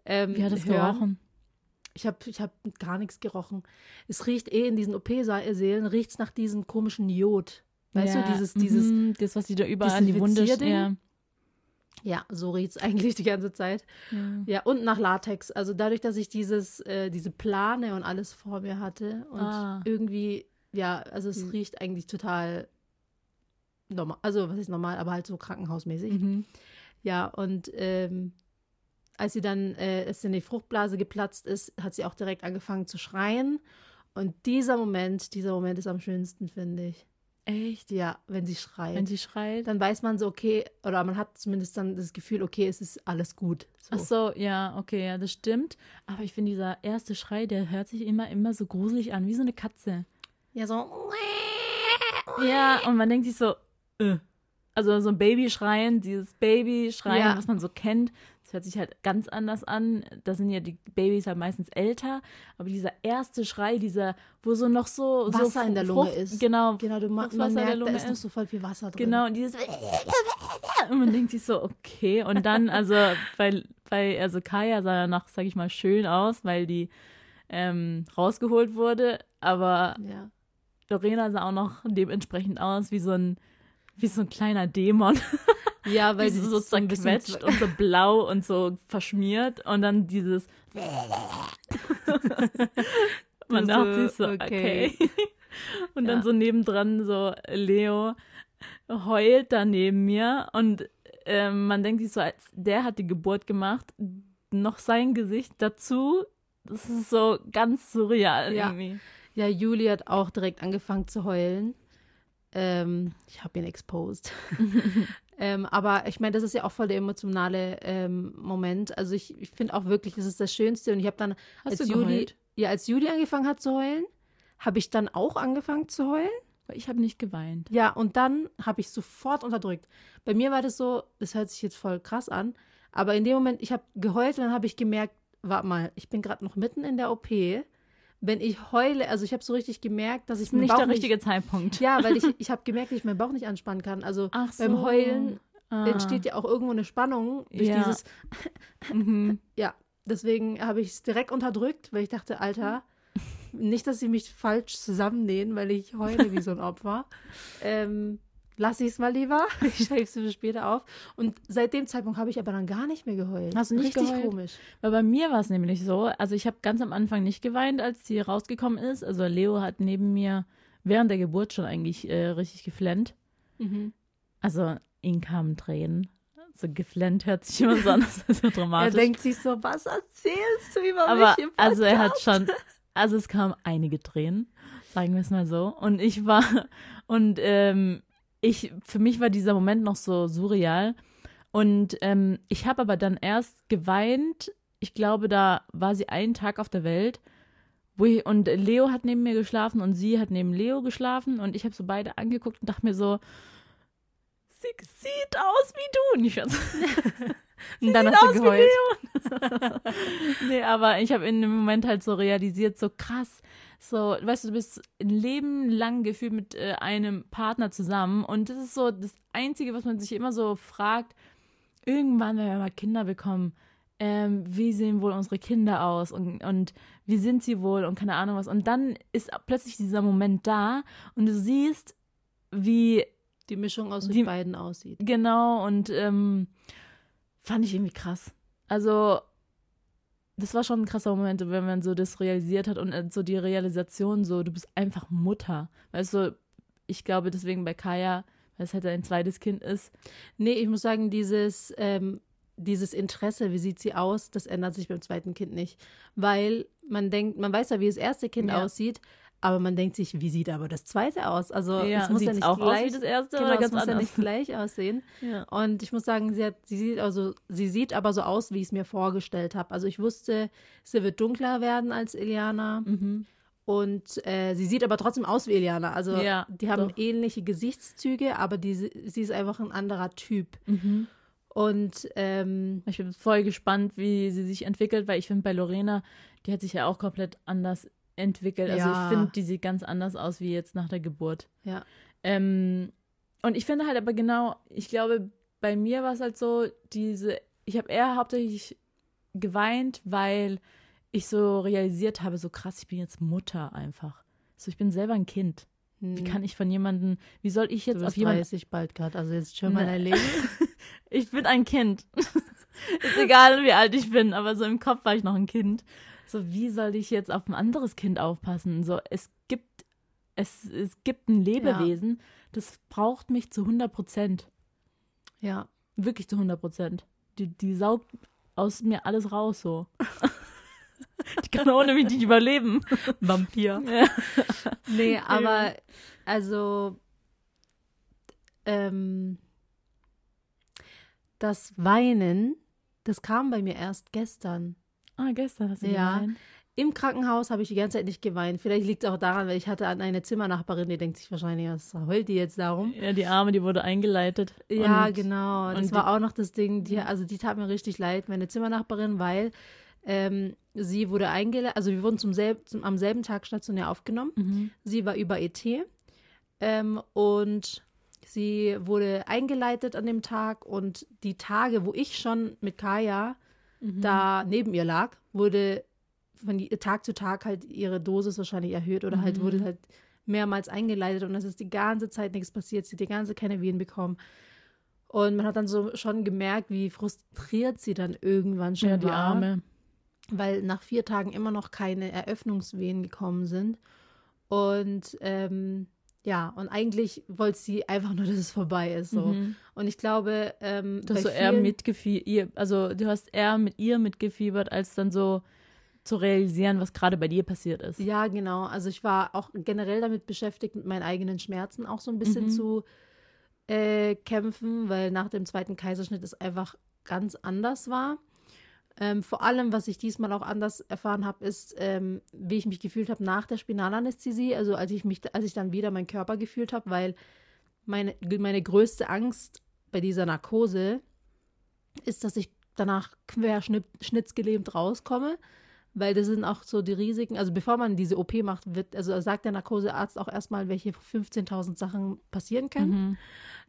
Ähm, Wie hat es gerochen? Ich habe ich hab gar nichts gerochen. Es riecht eh in diesen OP-Sälen, riecht es nach diesem komischen Jod. Weißt ja, du, dieses, dieses, mhm, das, was die da überall an die Wunde ja. Ja, so riecht es eigentlich die ganze Zeit. ja. Ja, und nach Latex. Also dadurch, dass ich dieses, äh, diese Plane und alles vor mir hatte und Ah. irgendwie, ja, also es Mhm. riecht eigentlich total normal, also was ist normal, aber halt so krankenhausmäßig. Mhm. Ja, und ähm, als sie dann, äh, es in die Fruchtblase geplatzt ist, hat sie auch direkt angefangen zu schreien. Und dieser Moment, dieser Moment ist am schönsten, finde ich. Echt? Ja, wenn sie schreit. Wenn sie schreit? dann weiß man so, okay, oder man hat zumindest dann das Gefühl, okay, es ist alles gut. So. Ach so, ja, okay, ja, das stimmt. Aber ich finde, dieser erste Schrei, der hört sich immer, immer so gruselig an, wie so eine Katze. Ja, so. Ja, und man denkt sich so, äh. also so ein Baby schreien, dieses Baby schreien, Ja. was man so kennt, hört sich halt ganz anders an. Da sind ja die Babys halt meistens älter, aber dieser erste Schrei, dieser, wo so noch so Wasser so in der Lunge ist. Genau, Genau, du ma- Fruchtwasser man in der merkt, da ist noch so voll viel Wasser drin. Genau, und dieses und man denkt sich so, okay. Und dann, also, weil, weil, also Kaya sah danach, sag ich mal, schön aus, weil die ähm, rausgeholt wurde, aber Ja. Lorena sah auch noch dementsprechend aus wie so ein, wie so ein kleiner Dämon, Ja, weil sie so, so zerquetscht und so blau und so verschmiert und dann dieses man dachte so, sich so, okay. okay. Und dann Ja. so nebendran so Leo heult da neben mir und ähm, man denkt sich so, als der hat die Geburt gemacht, noch sein Gesicht dazu, das ist so ganz surreal Ja. irgendwie. Ja, Juli hat auch direkt angefangen zu heulen. Ähm, ich habe ihn exposed. ähm, aber ich meine, das ist ja auch voll der emotionale ähm, Moment. Also ich, ich finde auch wirklich, das ist das Schönste. Und ich habe dann, Hast als du Juli, ja, als Juli angefangen hat zu heulen, habe ich dann auch angefangen zu heulen. Ich habe nicht geweint. Ja, und dann habe ich sofort unterdrückt. Bei mir war das so, das hört sich jetzt voll krass an, aber in dem Moment, ich habe geheult und dann habe ich gemerkt, warte mal, ich bin gerade noch mitten in der OP. Wenn ich heule, also ich habe so richtig gemerkt, dass ich meinen Nicht Bauch der richtige Zeitpunkt. Ja, weil ich, ich habe gemerkt, dass ich meinen Bauch nicht anspannen kann. Also Ach beim so. Heulen Ah. entsteht ja auch irgendwo eine Spannung durch Ja. dieses, Mhm. ja, deswegen habe ich es direkt unterdrückt, weil ich dachte, Alter, nicht, dass sie mich falsch zusammennähen, weil ich heule wie so ein Opfer. Ähm, lass ich es mal lieber. Ich schreibe es für später auf. Und seit dem Zeitpunkt habe ich aber dann gar nicht mehr geheult. Hast du nicht Richtig geheult? komisch. Weil bei mir war es nämlich so, also ich habe ganz am Anfang nicht geweint, als sie rausgekommen ist. Also Leo hat neben mir während der Geburt schon eigentlich äh, richtig geflennt. Mhm. Also ihm kamen Tränen. So geflennt hört sich immer so an, das ist so Er dramatisch. denkt sich so, was erzählst du über Aber mich im also er hat Podcast? schon, also es kamen einige Tränen, sagen wir es mal so. Und ich war, und ähm, ich, für mich war dieser Moment noch so surreal. Und ähm, ich habe aber dann erst geweint. Ich glaube, da war sie einen Tag auf der Welt. Wo ich, und Leo hat neben mir geschlafen und sie hat neben Leo geschlafen. Und ich habe so beide angeguckt und dachte mir so, sie sieht aus wie du. Und ich war so, Und dann sieht hast du aus wie geheult. nee, aber ich habe in dem Moment halt so realisiert, so krass, so, weißt du, du bist ein Leben lang gefühlt mit äh, einem Partner zusammen und das ist so das Einzige, was man sich immer so fragt, irgendwann, wenn wir mal Kinder bekommen, ähm, wie sehen wohl unsere Kinder aus und, und wie sind sie wohl und keine Ahnung was. Und dann ist plötzlich dieser Moment da und du siehst, wie die Mischung aus den beiden aussieht. Genau, und ähm, fand ich irgendwie krass. Also, das war schon ein krasser Moment, wenn man so das realisiert hat und äh, so die Realisation, so, du bist einfach Mutter. Weißt du, ich glaube deswegen bei Kaya, weil es halt ein zweites Kind ist. Nee, ich muss sagen, dieses, ähm, dieses Interesse, wie sieht sie aus, das ändert sich beim zweiten Kind nicht. Weil man denkt, man weiß ja, wie das erste Kind ja. aussieht, aber man denkt sich, wie sieht aber das zweite aus? Also ja, es muss ja nicht auch gleich, aus wie das erste genau, oder ganz es muss anders? ja nicht gleich aussehen. Ja. Und ich muss sagen, sie hat, sie sieht also, sie sieht aber so aus, wie ich es mir vorgestellt habe. Also ich wusste, sie wird dunkler werden als Eliana. Mhm. Und äh, sie sieht aber trotzdem aus wie Eliana. Also Ja, die haben doch. ähnliche Gesichtszüge, aber die, sie ist einfach ein anderer Typ. Mhm. Und ähm, Ich bin voll gespannt, wie sie sich entwickelt, weil ich finde, bei Lorena, die hat sich ja auch komplett anders entwickelt. Also Ja. ich finde, die sieht ganz anders aus wie jetzt nach der Geburt. ja, Ähm, und ich finde halt aber genau, ich glaube, bei mir war es halt so, diese, ich habe eher hauptsächlich geweint, weil ich so realisiert habe, so krass, ich bin jetzt Mutter einfach. So, ich bin selber ein Kind. Wie kann ich von jemandem, wie soll ich Mhm. du jetzt bist auf jemanden 30 bald gerade, also jetzt schon mal Ne. dein Leben. Ich bin ein Kind. ist egal, wie alt ich bin, aber so im Kopf war ich noch ein Kind. So, wie soll ich jetzt auf ein anderes Kind aufpassen? So, es gibt, es, es gibt ein Lebewesen, das braucht mich zu 100 Prozent. Ja, Wirklich zu 100 Prozent. Die, die saugt aus mir alles raus, so. die kann ohne mich nicht überleben. Vampir. Ja. Nee, aber also ähm, das Weinen, das kam bei mir erst gestern. Ah, gestern hast du Ja. geweint. Im Krankenhaus habe ich die ganze Zeit nicht geweint. Vielleicht liegt es auch daran, weil ich hatte an eine Zimmernachbarin, die denkt sich wahrscheinlich, was heult die jetzt darum? Ja, die Arme, die wurde eingeleitet. Ja, Und- genau. Das war auch noch das Ding, die, also die tat mir richtig leid, meine Zimmernachbarin, weil ähm, sie wurde eingeladen, also wir wurden zum selb, zum, am selben Tag stationär aufgenommen. Mhm. Sie war über ET ähm, und sie wurde eingeleitet an dem Tag und die Tage, wo ich schon mit Kaya Mhm. da neben ihr lag, wurde von Tag zu Tag halt ihre Dosis wahrscheinlich erhöht oder halt Mhm. wurde halt mehrmals eingeleitet und es ist die ganze Zeit nichts passiert. Sie hat die ganze Zeit keine Wehen bekommen. Und man hat dann so schon gemerkt, wie frustriert sie dann irgendwann schon Ja, die war Arme. weil nach vier Tagen immer noch keine Eröffnungswehen gekommen sind. Und ähm, ja, und eigentlich wollte sie einfach nur, dass es vorbei ist. So. Mhm. Und ich glaube, ähm, Du hast so eher mitgefiebert, also du hast eher mit ihr mitgefiebert, als dann so zu realisieren, was gerade bei dir passiert ist. Ja, genau. Also ich war auch generell damit beschäftigt, mit meinen eigenen Schmerzen auch so ein bisschen Mhm. zu äh, kämpfen, weil nach dem zweiten Kaiserschnitt es einfach ganz anders war. Ähm, vor allem, was ich diesmal auch anders erfahren habe, ist, ähm, wie ich mich gefühlt habe nach der Spinalanästhesie. Also als ich mich, als ich dann wieder meinen Körper gefühlt habe, weil meine, meine größte Angst bei dieser Narkose ist, dass ich danach querschnittsgelähmt rauskomme, weil das sind auch so die Risiken. Also bevor man diese OP macht, wird, also sagt der Narkosearzt auch erstmal, welche 15.000 Sachen passieren können. Mhm.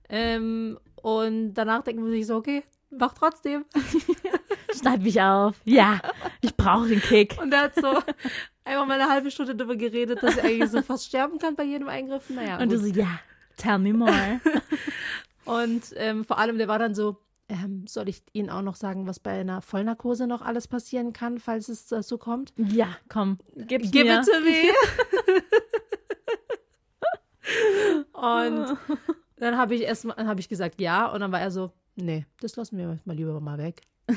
Ähm, und danach denkt man sich so, okay, mach trotzdem. Schneid mich auf. Ja, ich brauche den Kick. Und er hat so einfach mal eine halbe Stunde darüber geredet, dass er eigentlich so fast sterben kann bei jedem Eingriff. Naja, Und du gut. so, ja, tell me more. Und ähm, vor allem, der war dann so, ähm, soll ich Ihnen auch noch sagen, was bei einer Vollnarkose noch alles passieren kann, falls es dazu kommt? ja, komm, gib's Give mir. it to me. und dann habe ich erstmal, dann habe ich gesagt, ja. Und dann war er so, nee, das lassen wir mal lieber mal weg.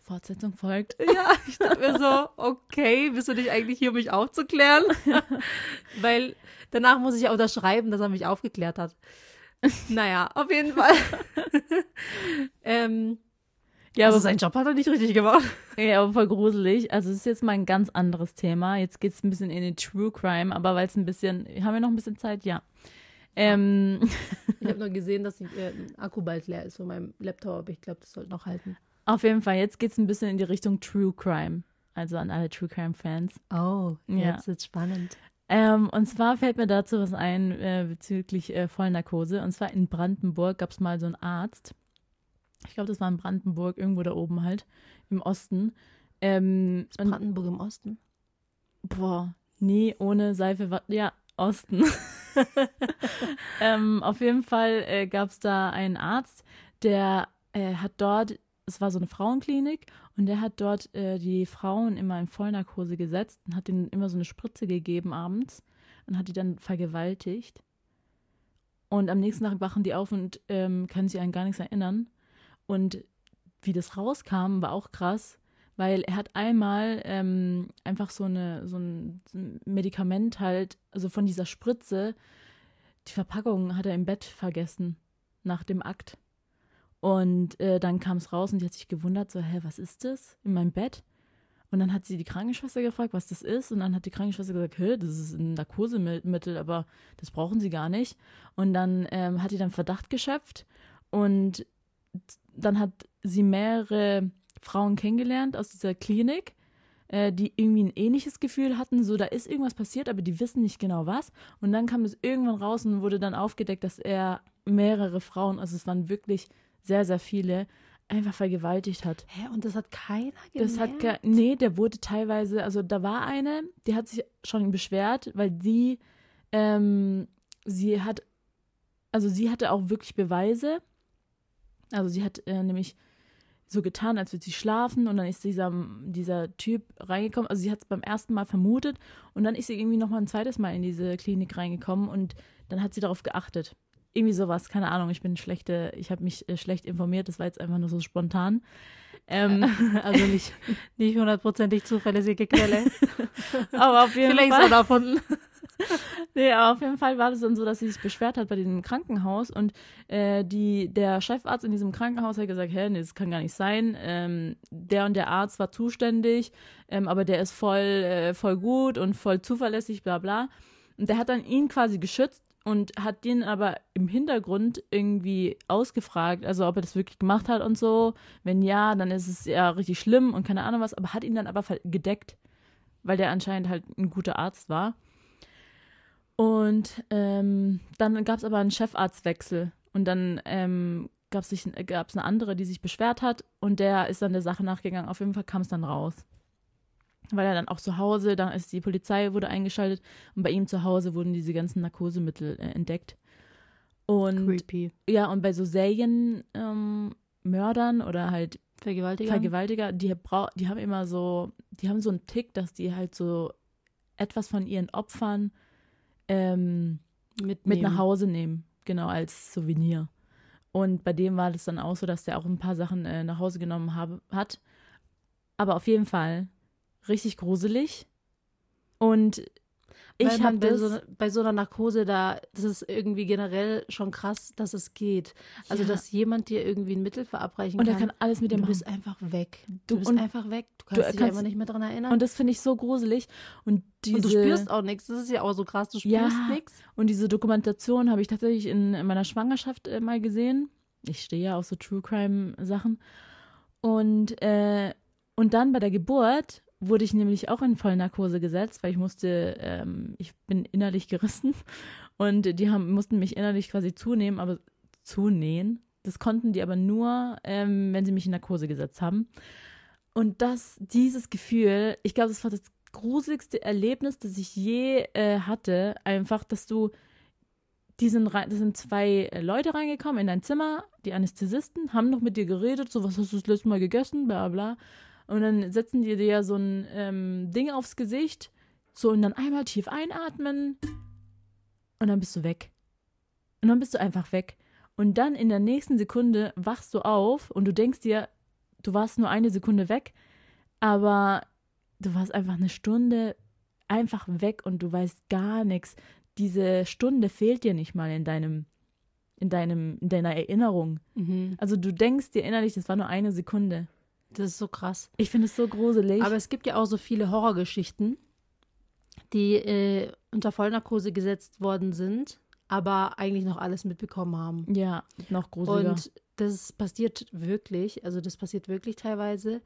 Fortsetzung folgt. Ja, ich dachte mir so, okay, bist du nicht eigentlich hier, um mich aufzuklären? Weil danach muss ich ja unterschreiben, dass er mich aufgeklärt hat. Naja, auf jeden Fall. ähm, Ja, also aber, seinen Job hat er nicht richtig gemacht. ja, aber voll gruselig. Also es ist jetzt mal ein ganz anderes Thema. Jetzt geht's ein bisschen in den True Crime, aber weil es ein bisschen, haben wir noch ein bisschen Zeit? Ja. Ähm, Ich habe nur gesehen, dass ich, äh, ein Akku bald leer ist von meinem Laptop, aber ich glaube, das sollte noch halten. auf jeden Fall, jetzt geht's ein bisschen in die Richtung True Crime. Also an alle True Crime Fans. Oh, Ja. jetzt wird's spannend. Ähm, und zwar fällt mir dazu was ein äh, bezüglich äh, Vollnarkose. Und zwar in Brandenburg gab es mal so einen Arzt, Ich glaube, das war in Brandenburg, irgendwo da oben halt, im Osten. Ähm, ist Brandenburg im Osten? Boah, nee, ohne Seife. Ja, Osten. ähm, auf jeden Fall äh, gab es da einen Arzt, der äh, hat dort, es war so eine Frauenklinik, und der hat dort äh, die Frauen immer in Vollnarkose gesetzt und hat ihnen immer so eine Spritze gegeben abends und hat die dann vergewaltigt. Und am nächsten Tag wachen die auf und ähm, können sich an gar nichts erinnern. Und wie das rauskam, war auch krass, weil er hat einmal ähm, einfach so, eine, so ein Medikament halt, also von dieser Spritze, die Verpackung hat er im Bett vergessen nach dem Akt. Und äh, dann kam es raus und die hat sich gewundert, so, hä, was ist das in meinem Bett? Und dann hat sie die Krankenschwester gefragt, was das ist. Und dann hat die Krankenschwester gesagt, hä, das ist ein Narkosemittel, aber das brauchen sie gar nicht. Und dann ähm, hat die dann Verdacht geschöpft. Und dann hat sie mehrere Frauen kennengelernt aus dieser Klinik, äh, die irgendwie ein ähnliches Gefühl hatten, so da ist irgendwas passiert, aber die wissen nicht genau was. Und dann kam es irgendwann raus und wurde dann aufgedeckt, dass er mehrere Frauen, also es waren wirklich sehr, sehr viele, einfach vergewaltigt hat. Hä, und das hat keiner gemerkt? Das hat ge nee, der wurde teilweise, also da war eine, die hat sich schon beschwert, weil sie, ähm, sie hat, also sie hatte auch wirklich Beweise. Also sie hat äh, nämlich so getan, als würde sie schlafen und dann ist dieser, dieser Typ reingekommen. Also sie hat es beim ersten Mal vermutet und dann ist sie irgendwie nochmal ein zweites Mal in diese Klinik reingekommen und dann hat sie darauf geachtet. Irgendwie sowas, keine Ahnung, ich bin schlechte, ich habe mich äh, schlecht informiert, das war jetzt einfach nur so spontan. Ähm, also nicht, nicht hundertprozentig zuverlässige Quelle. Aber auf jeden Vielleicht Fall. Vielleicht so davon. nee, aber auf jeden Fall war das dann so, dass sie sich beschwert hat bei diesem Krankenhaus und äh, die, der Chefarzt in diesem Krankenhaus hat gesagt, hä, nee, das kann gar nicht sein. Ähm, der und der Arzt war zuständig, ähm, aber der ist voll, äh, voll gut und voll zuverlässig, bla bla. Und der hat dann ihn quasi geschützt und hat den aber im Hintergrund irgendwie ausgefragt, also ob er das wirklich gemacht hat und so. Wenn ja, dann ist es ja richtig schlimm und keine Ahnung was, aber hat ihn dann aber gedeckt, weil der anscheinend halt ein guter Arzt war. Und ähm, dann gab es aber einen Chefarztwechsel und dann ähm, gab es eine andere, die sich beschwert hat und der ist dann der Sache nachgegangen. Auf jeden Fall kam es dann raus. Weil er dann auch zu Hause, dann ist die Polizei wurde eingeschaltet und bei ihm zu Hause wurden diese ganzen Narkosemittel äh, entdeckt. Und Creepy. ja, und bei so Serienmördern ähm, oder halt Vergewaltiger, Vergewaltiger die, die haben immer so, die haben so einen Tick, dass die halt so etwas von ihren Opfern ähm, mit nach Hause nehmen, genau, als Souvenir. Und bei dem war das dann auch so, dass der auch ein paar Sachen äh, nach Hause genommen habe, hat. Aber auf jeden Fall richtig gruselig. Und ich habe bei, so, bei so einer Narkose da, das ist irgendwie generell schon krass, dass es geht. Also, ja. dass jemand dir irgendwie ein Mittel verabreichen kann. Und er kann alles mit dir machen. Du bist einfach weg. Du, du bist einfach weg. Du kannst du dich einfach nicht mehr daran erinnern. Und das finde ich so gruselig. Und, diese, und du spürst auch nichts. Das ist ja auch so krass. Du spürst ja, nichts. Und diese Dokumentation habe ich tatsächlich in, in meiner Schwangerschaft äh, mal gesehen. Ich stehe ja auf so True Crime Sachen. Und, äh, und dann bei der Geburt wurde ich nämlich auch in Vollnarkose gesetzt, weil ich musste, ähm, ich bin innerlich gerissen und die haben, mussten mich innerlich quasi zunehmen, aber zunähen. Das konnten die aber nur, ähm, wenn sie mich in Narkose gesetzt haben. Und das, dieses Gefühl, ich glaube, das war das gruseligste Erlebnis, das ich je äh, hatte. Einfach, dass du, die sind, rein, das sind zwei Leute reingekommen in dein Zimmer, die Anästhesisten, haben noch mit dir geredet, so, was hast du das letzte Mal gegessen, bla bla. Und dann setzen die dir ja so ein ähm, Ding aufs Gesicht, so und dann einmal tief einatmen und dann bist du weg. Und dann bist du einfach weg. Und dann in der nächsten Sekunde wachst du auf und du denkst dir, du warst nur eine Sekunde weg, aber du warst einfach eine Stunde einfach weg und du weißt gar nichts. Diese Stunde fehlt dir nicht mal in deinem, in deinem, in deiner Erinnerung. Mhm. Also du denkst dir innerlich, das war nur eine Sekunde. Das ist so krass. Ich finde es so gruselig. Aber es gibt ja auch so viele Horrorgeschichten, die äh, unter Vollnarkose gesetzt worden sind, aber eigentlich noch alles mitbekommen haben. Ja, noch gruseliger. Und das passiert wirklich, also das passiert wirklich teilweise.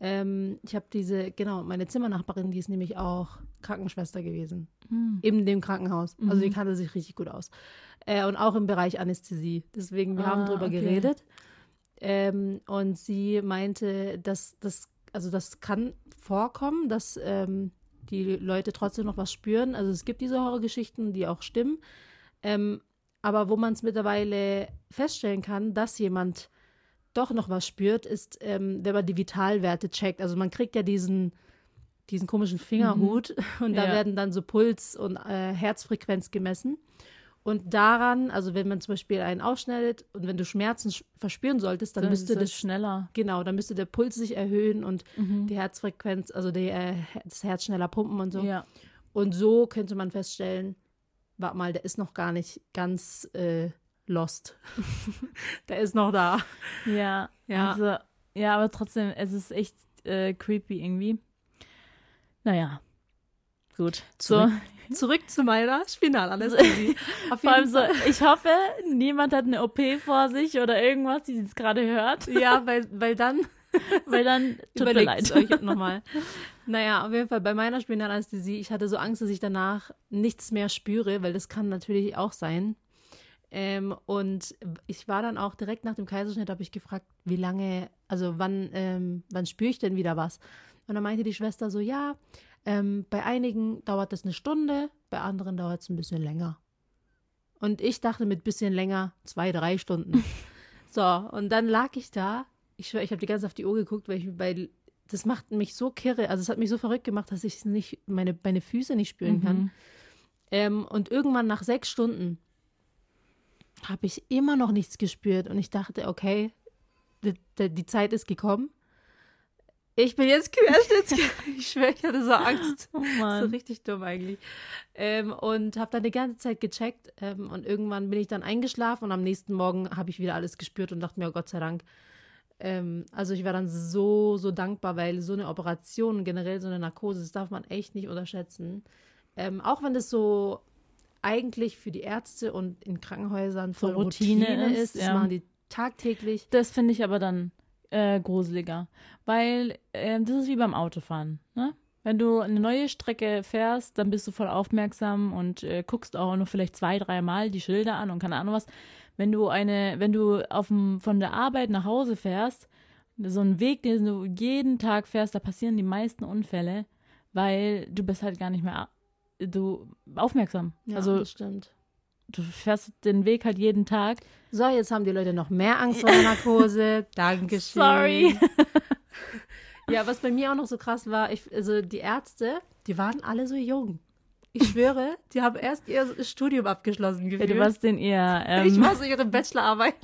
Ähm, ich habe diese, genau, meine Zimmernachbarin, die ist nämlich auch Krankenschwester gewesen. Mhm. In dem Krankenhaus. Also mhm. die kannte sich richtig gut aus. Äh, und auch im Bereich Anästhesie. Deswegen, wir ah, haben drüber okay. geredet. Ähm, und sie meinte, dass das, also das kann vorkommen, dass ähm, die Leute trotzdem noch was spüren. Also es gibt diese Horrorgeschichten, die auch stimmen. Ähm, aber wo man es mittlerweile feststellen kann, dass jemand doch noch was spürt, ist, ähm, wenn man die Vitalwerte checkt. Also man kriegt ja diesen, diesen komischen Fingerhut mhm. und da ja. werden dann so Puls und äh, Herzfrequenz gemessen. Und daran, also wenn man zum Beispiel einen aufschneidet und wenn du Schmerzen verspüren solltest, dann, dann müsste das schneller. Genau, dann müsste der Puls sich erhöhen und mhm. die Herzfrequenz, also die, äh, das Herz schneller pumpen und so. Ja. Und so könnte man feststellen, warte mal, der ist noch gar nicht ganz äh, lost. der ist noch da. Ja, ja. Also, ja, aber trotzdem, es ist echt äh, creepy irgendwie. Naja, gut. Zurück, so. zurück zu meiner Spinalanästhesie. Vor allem so, ich hoffe, niemand hat eine OP vor sich oder irgendwas, die es gerade hört. Ja, weil, weil dann weil dann tut mir leid. euch nochmal. Naja, auf jeden Fall bei meiner Spinalanästhesie, ich hatte so Angst, dass ich danach nichts mehr spüre, weil das kann natürlich auch sein. Ähm, und ich war dann auch direkt nach dem Kaiserschnitt, habe ich gefragt, wie lange, also wann, ähm, wann spüre ich denn wieder was? Und dann meinte die Schwester so, ja, ähm, bei einigen dauert das eine Stunde, bei anderen dauert es ein bisschen länger. Und ich dachte mit bisschen länger zwei, drei Stunden. so, und dann lag ich da. Ich schwöre, ich habe die ganze Zeit auf die Uhr geguckt, weil ich bei das macht mich so kirre, also es hat mich so verrückt gemacht, dass ich nicht meine, meine Füße nicht spüren mhm. kann. Ähm, und irgendwann nach sechs Stunden habe ich immer noch nichts gespürt und ich dachte, okay, die, die Zeit ist gekommen. Ich bin jetzt querschnittsgelähmt. ich schwöre, ich hatte so Angst. Oh Mann. So richtig dumm eigentlich. Ähm, und habe dann die ganze Zeit gecheckt ähm, und irgendwann bin ich dann eingeschlafen und am nächsten Morgen habe ich wieder alles gespürt und dachte mir, oh Gott sei Dank. Ähm, also ich war dann so, so dankbar, weil so eine Operation, generell so eine Narkose, das darf man echt nicht unterschätzen. Ähm, auch wenn das so eigentlich für die Ärzte und in Krankenhäusern voll so Routine, Routine, ist, ist ja. das machen die tagtäglich. Das finde ich aber dann äh, gruseliger. Weil äh, das ist wie beim Autofahren. Ne? Wenn du eine neue Strecke fährst, dann bist du voll aufmerksam und äh, guckst auch nur vielleicht zwei, dreimal die Schilder an und keine Ahnung was. Wenn du eine, wenn du aufm, von der Arbeit nach Hause fährst, so einen Weg, den du jeden Tag fährst, da passieren die meisten Unfälle, weil du bist halt gar nicht mehr du aufmerksam. Ja, also das stimmt du fährst den Weg halt jeden Tag. So, jetzt haben die Leute noch mehr Angst vor der Narkose. Dankeschön. Sorry. ja, was bei mir auch noch so krass war, ich, also die Ärzte, die waren alle so jung. Ich schwöre, die haben erst ihr Studium abgeschlossen gefühlt. Ja, du warst in ihr. Ähm, ich war so ihre Bachelorarbeit.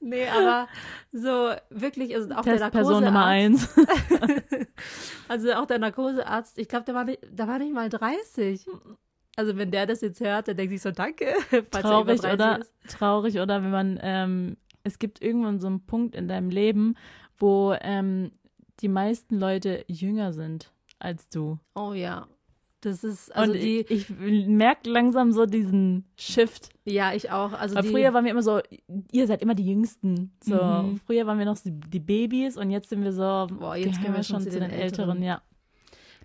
nee, aber so wirklich, also auch der Narkosearzt. Nummer eins. also auch der Narkosearzt, ich glaube, der war, nicht, der war nicht mal 30. Also wenn der das jetzt hört, dann denkt sich so, danke. Traurig oder, ist. traurig oder wenn man, ähm, es gibt irgendwann so einen Punkt in deinem Leben, wo ähm, die meisten Leute jünger sind als du. Oh ja. Das ist, also und die. Ich, ich merke langsam so diesen Shift. Ja, ich auch. Also Weil die, früher waren wir immer so, ihr seid immer die Jüngsten. So, mhm. früher waren wir noch die, die, Babys und jetzt sind wir so, boah, jetzt gehen wir schon zu den, den Älteren. Älteren, ja.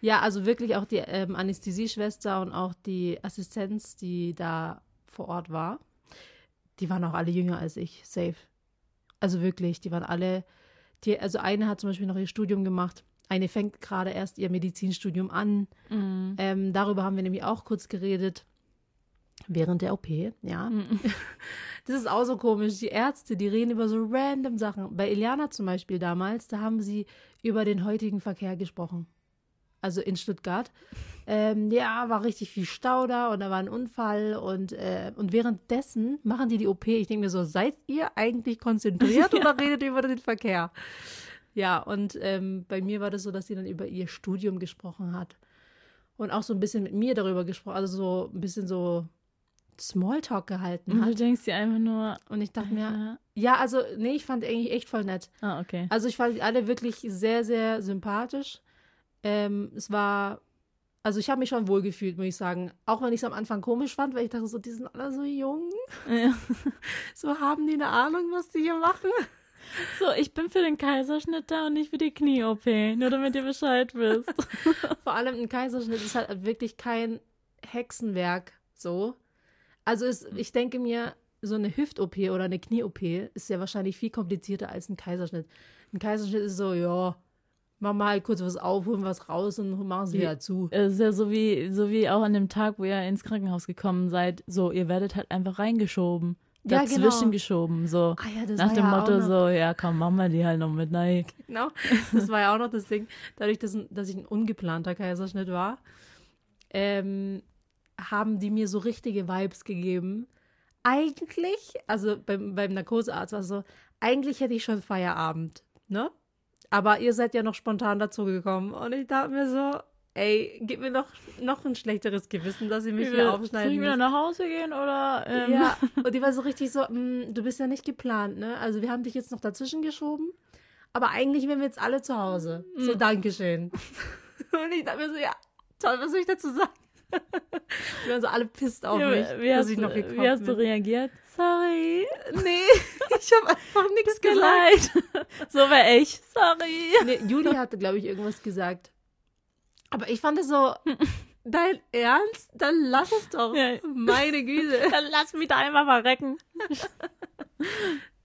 Ja, also wirklich auch die ähm, Anästhesieschwester und auch die Assistenz, die da vor Ort war, die waren auch alle jünger als ich, safe. Also wirklich, die waren alle, die, also eine hat zum Beispiel noch ihr Studium gemacht, eine fängt gerade erst ihr Medizinstudium an. Mhm. Ähm, darüber haben wir nämlich auch kurz geredet. Während der OP, ja. Mhm. Das ist auch so komisch. Die Ärzte, die reden über so random Sachen. Bei Iliana zum Beispiel damals, da haben sie über den heutigen Verkehr gesprochen also in Stuttgart. Ähm, ja, war richtig viel Stau da und da war ein Unfall und, äh, und währenddessen machen die die OP. Ich denke mir so, seid ihr eigentlich konzentriert ja. oder redet ihr über den Verkehr? Ja, und ähm, bei mir war das so, dass sie dann über ihr Studium gesprochen hat und auch so ein bisschen mit mir darüber gesprochen, also so ein bisschen so Smalltalk gehalten hat. Du denkst dir einfach nur. Und ich dachte mir, ja, also, nee, ich fand eigentlich echt voll nett. Ah, okay. Also ich fand alle wirklich sehr, sehr sympathisch. Ähm, es war, also ich habe mich schon wohl gefühlt, muss ich sagen. Auch wenn ich es am Anfang komisch fand, weil ich dachte so, die sind alle so jung. Ja. So haben die eine Ahnung, was die hier machen. So, ich bin für den Kaiserschnitt da und nicht für die Knie-OP, nur damit ihr Bescheid wisst. Vor allem ein Kaiserschnitt ist halt wirklich kein Hexenwerk, so. Also es, ich denke mir, so eine Hüft-OP oder eine Knie-OP ist ja wahrscheinlich viel komplizierter als ein Kaiserschnitt. Ein Kaiserschnitt ist so, ja, mach mal halt kurz was auf, holen was raus und machen es wieder zu. Es ist ja so wie, so wie auch an dem Tag, wo ihr ins Krankenhaus gekommen seid. So, ihr werdet halt einfach reingeschoben. Ja, Dazwischen genau. geschoben. So. Ah ja, Nach dem ja Motto so, ja komm, machen wir die halt noch mit. Nein. Genau, das war ja auch noch das Ding. Dadurch, dass, dass ich ein ungeplanter Kaiserschnitt war, ähm, haben die mir so richtige Vibes gegeben. Eigentlich, also beim, beim Narkosearzt war es so, eigentlich hätte ich schon Feierabend, ne? Aber ihr seid ja noch spontan dazugekommen. Und ich dachte mir so, ey, gib mir noch, noch ein schlechteres Gewissen, dass ihr mich Soll hier ich aufschneiden wieder müsst. nach Hause gehen oder? Ähm, Ja, und die war so richtig so, "Mm, du bist ja nicht geplant, ne? Also wir haben dich jetzt noch dazwischen geschoben, aber eigentlich wären wir jetzt alle zu Hause. So, Dankeschön. und ich dachte mir so, ja, toll, was soll ich dazu sagen? Wir waren so alle pisst auf Wie, mich, wie, hast, du- wie hast du reagiert? Sorry. Nee, ich habe einfach nichts gesagt. leid. so wäre ich. Sorry. Nee, Juli hatte, glaube ich, irgendwas gesagt. Aber ich fand es so, dein Ernst? Dann lass es doch. Ja. Meine Güte. Dann lass mich da einmal verrecken.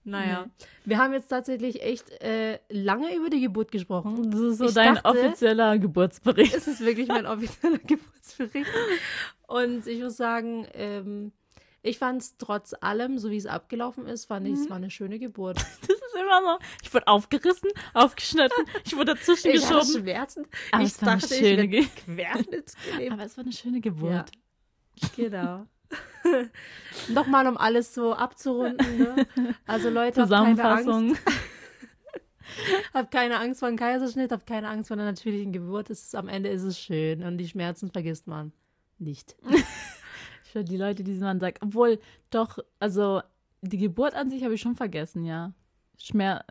Naja, wir haben jetzt tatsächlich echt äh, lange über die Geburt gesprochen. Das ist so Ich dein dachte- offizieller Geburtsbericht. Es ist wirklich mein offizieller Geburtsbericht. Und ich muss sagen, ähm, ich fand es trotz allem, so wie es abgelaufen ist, fand ich, Mhm. es war eine schöne Geburt. Das ist immer so. Ich wurde aufgerissen, aufgeschnitten, ich wurde dazwischen Ich hatte geschoben. Schmerzen. Aber ich es war eine dachte, ich schöne werde Ge-. Aber es war eine schöne Geburt. Ja. Genau. Nochmal, um alles so abzurunden. Ne? Also Leute, habt keine Angst, Zusammenfassung. habt keine Angst vor einem Kaiserschnitt, habt keine Angst vor einer natürlichen Geburt. Es ist, am Ende ist es schön und die Schmerzen vergisst man nicht. Für die Leute, die man sagt. Obwohl, doch, also die Geburt an sich habe ich schon vergessen, ja. Schmer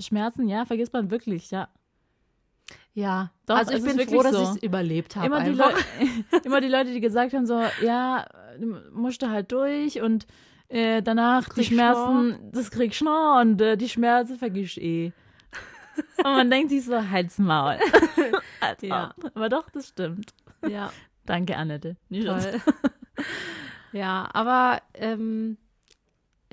Schmerzen, ja, vergisst man wirklich, ja. Ja, Doch, also ich bin froh, dass so. ich es überlebt habe. Immer die, einfach. Leu immer die Leute, die gesagt haben, so, ja, du musst da halt durch und äh, danach die Schmerzen, das krieg ich noch und äh, die Schmerzen vergiss ich eh. Und man denkt sich so, halt's Maul. Halt's Ja. Aber doch, das stimmt. Ja, Danke, Annette. Nicht toll. ja, aber ähm,